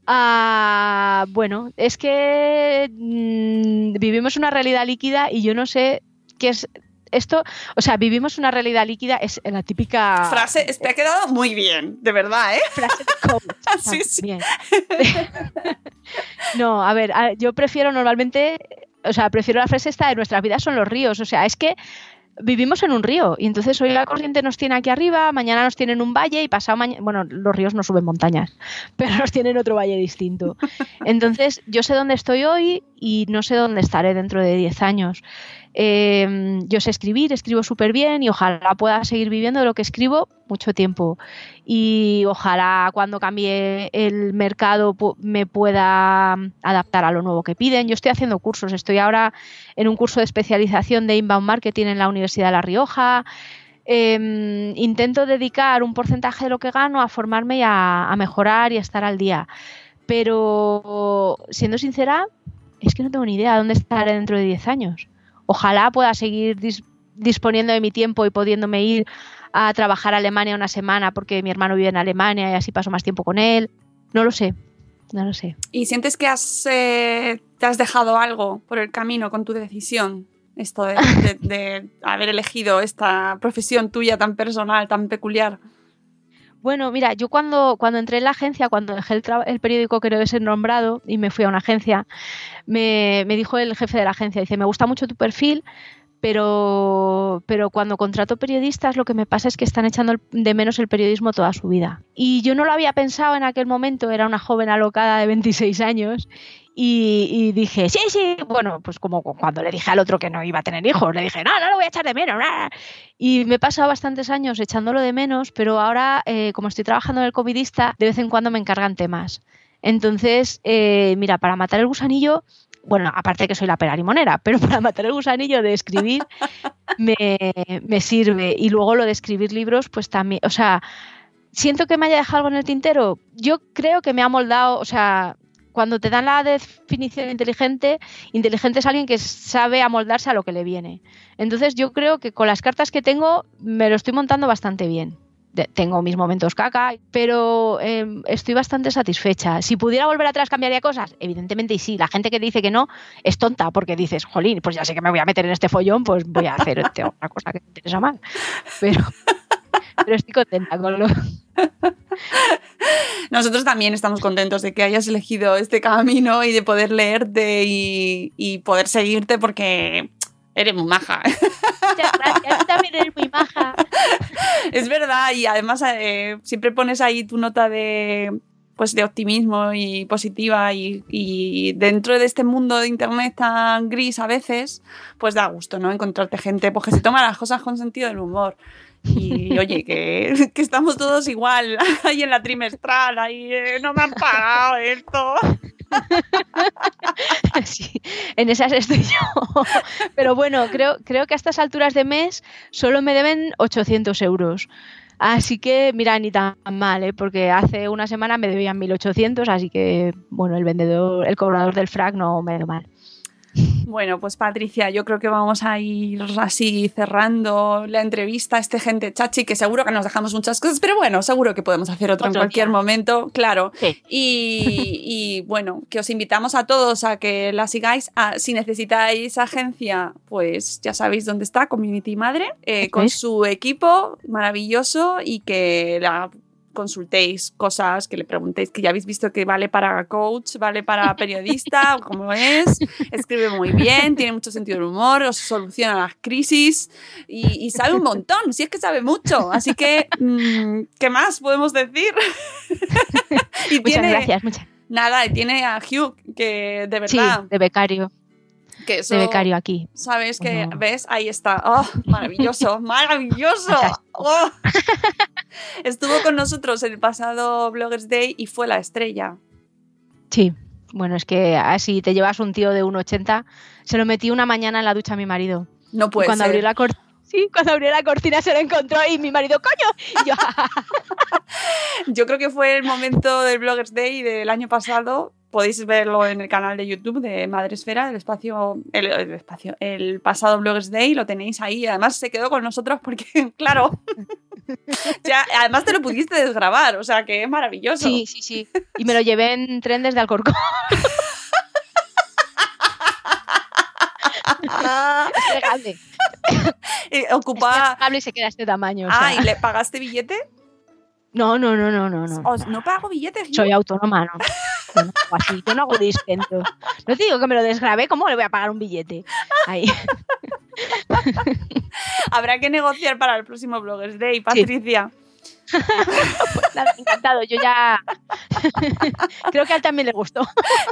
Ah, bueno, es que mm, vivimos una realidad líquida y yo no sé qué es esto. O sea, vivimos una realidad líquida, es la típica Frase, te ha quedado muy bien, de verdad, ¿eh? frase de coach. Sí, sí. Bien. no, a ver, yo prefiero normalmente, o sea, prefiero la frase esta de nuestras vidas son los ríos. O sea, es que vivimos en un río y entonces hoy la corriente nos tiene aquí arriba, mañana nos tiene en un valle y pasado mañana, bueno, los ríos no suben montañas, pero nos tienen otro valle distinto. Entonces, yo sé dónde estoy hoy y no sé dónde estaré dentro de 10 años. Eh, yo sé escribir, escribo súper bien y ojalá pueda seguir viviendo de lo que escribo mucho tiempo. Y ojalá cuando cambie el mercado me pueda adaptar a lo nuevo que piden. Yo estoy haciendo cursos, estoy ahora en un curso de especialización de inbound marketing en la Universidad de La Rioja. Eh, intento dedicar un porcentaje de lo que gano a formarme y a, a mejorar y a estar al día. Pero siendo sincera, es que no tengo ni idea de dónde estaré dentro de 10 años. Ojalá pueda seguir dis- disponiendo de mi tiempo y pudiéndome ir a trabajar a Alemania una semana porque mi hermano vive en Alemania y así paso más tiempo con él. No lo sé, no lo sé. ¿Y sientes que has, eh, te has dejado algo por el camino con tu decisión? Esto de- de haber elegido esta profesión tuya tan personal, tan peculiar. Bueno, mira, yo cuando, cuando entré en la agencia, cuando dejé el, el periódico que debe ser nombrado y me fui a una agencia, me, me dijo el jefe de la agencia, dice, me gusta mucho tu perfil, pero, pero cuando contrato periodistas lo que me pasa es que están echando de menos el periodismo toda su vida. Y yo no lo había pensado en aquel momento, era una joven alocada de 26 años y, dije, sí, sí, bueno, pues como cu- cuando le dije al otro que no iba a tener hijos, le dije, no, no lo voy a echar de menos. nah". Y me he pasado bastantes años echándolo de menos, pero ahora, eh, como estoy trabajando en el covidista, de vez en cuando me encargan temas. Entonces, eh, mira, para matar el gusanillo, bueno, aparte que soy la pera limonera, pero para matar el gusanillo de escribir me, me sirve. Y luego lo de escribir libros, pues también, o sea, siento que me haya dejado algo en el tintero. Yo creo que me ha moldado, o sea, cuando te dan la definición de inteligente, inteligente es alguien que sabe amoldarse a lo que le viene. Entonces yo creo que con las cartas que tengo me lo estoy montando bastante bien. tengo mis momentos caca, pero em, estoy bastante satisfecha. Si pudiera volver atrás, cambiaría cosas. Evidentemente, y sí. La gente que dice que no es tonta porque dices, jolín, pues ya sé que me voy a meter en este follón, pues voy a hacer otra cosa que me interesa más. Pero, pero estoy contenta con lo, Nosotros también estamos contentos de que hayas elegido este camino y de poder leerte y, poder seguirte porque eres muy maja. Muchas gracias, tú también eres muy maja. Es verdad, y además eh, siempre pones ahí tu nota de pues de optimismo y positiva y, y, dentro de este mundo de internet tan gris a veces, pues da gusto, ¿no? Encontrarte gente pues, que se toma las cosas con sentido del humor. Y oye, que, que, estamos todos igual, ahí en la trimestral, ahí eh, no me han pagado esto. Sí, en esas estoy yo. Pero bueno, creo, creo que a estas alturas de mes solo me deben 800 euros. Así que, mira, ni tan mal, ¿eh? porque hace una semana me debían 1800, así que, bueno, el vendedor, el cobrador del frac no me dio mal. Bueno, pues Patricia, yo creo que vamos a ir así cerrando la entrevista a este gente chachi, que seguro que nos dejamos muchas cosas, pero bueno, seguro que podemos hacer otro, en cualquier momento, claro. Y, bueno, que os invitamos a todos a que la sigáis. si necesitáis agencia, pues ya sabéis dónde está, Community Madre, eh, con su equipo maravilloso y que la consultéis cosas, que le preguntéis, que ya habéis visto que vale para coach, vale para periodista, como es, escribe muy bien, tiene mucho sentido del humor, os soluciona las crisis y, sabe un montón, si es que sabe mucho. Así que, mm, ¿qué más podemos decir? y muchas gracias, muchas. Nada, y tiene a Hugh, que de verdad... de becario de becario aquí. ¿Sabes que ¿Ves? Ahí está. ¡Oh! Maravilloso, maravilloso. Oh. Estuvo con nosotros el pasado Bloggers Day y fue la estrella. Sí. Bueno, es que así te llevas un tío de 1,80. Se lo metí una mañana en la ducha a mi marido. No puede cuando ser. la Sí, cuando abrió la cortina se lo encontró y mi marido, ¡coño! yo, yo creo que fue el momento del Bloggers Day del año pasado podéis verlo en el canal de YouTube de Madresfera, el espacio, el, espacio, el pasado Bloggers Day, lo tenéis ahí. Además se quedó con nosotros porque, claro, ya, además te lo pudiste desgrabar, o sea que es maravilloso. Sí, sí, sí. Y me lo llevé en tren desde Alcorcón. es. Y ocupa... y se queda este tamaño. Ah, ¿y le pagaste billete? No, no, no, no, no. No, no pago billetes. Soy autónoma, no. Yo no hago así, yo no hago. No te digo que me lo desgrabé, ¿cómo le voy a pagar un billete? Ahí. Habrá que negociar para el próximo Bloggers Day, Patricia. Pues nada, encantado. Yo ya. creo que a él también le gustó.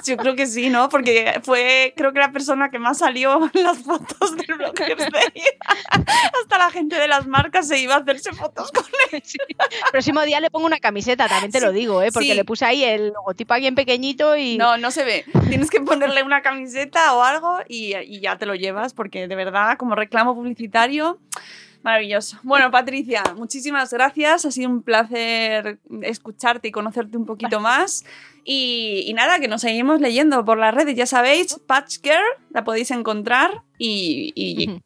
Yo creo que sí, ¿no? Porque fue, creo que la persona que más salió en las fotos del blog Hasta la gente de las marcas se iba a hacerse fotos con él. El próximo día le pongo una camiseta, también te lo digo, ¿eh? Porque le puse ahí el logotipo aquí en pequeñito y. No, no se ve. Tienes que ponerle una camiseta o algo y, y ya te lo llevas, porque de verdad, como reclamo publicitario. Maravilloso. Bueno, Patricia, muchísimas gracias. Ha sido un placer escucharte y conocerte un poquito más. Y, nada, que nos seguimos leyendo por las redes. Ya sabéis, Patch Girl, la podéis encontrar y,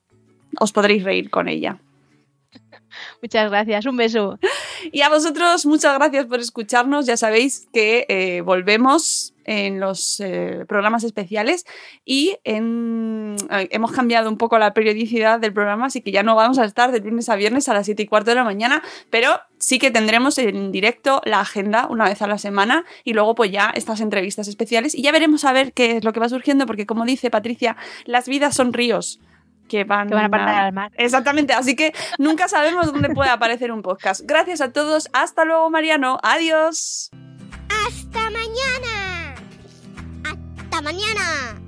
os podréis reír con ella. Muchas gracias, un beso. Y a vosotros, muchas gracias por escucharnos. Ya sabéis que eh, volvemos en los eh, programas especiales y en, eh, hemos cambiado un poco la periodicidad del programa, así que ya no vamos a estar de lunes a viernes a las 7 y cuarto de la mañana, pero sí que tendremos en directo la agenda una vez a la semana y luego pues ya estas entrevistas especiales y ya veremos a ver qué es lo que va surgiendo, porque como dice Patricia, las vidas son ríos que van, a parar al mar. Exactamente, así que nunca sabemos dónde puede aparecer un podcast. Gracias a todos, hasta luego Mariano, adiós. Hasta mañana mañana.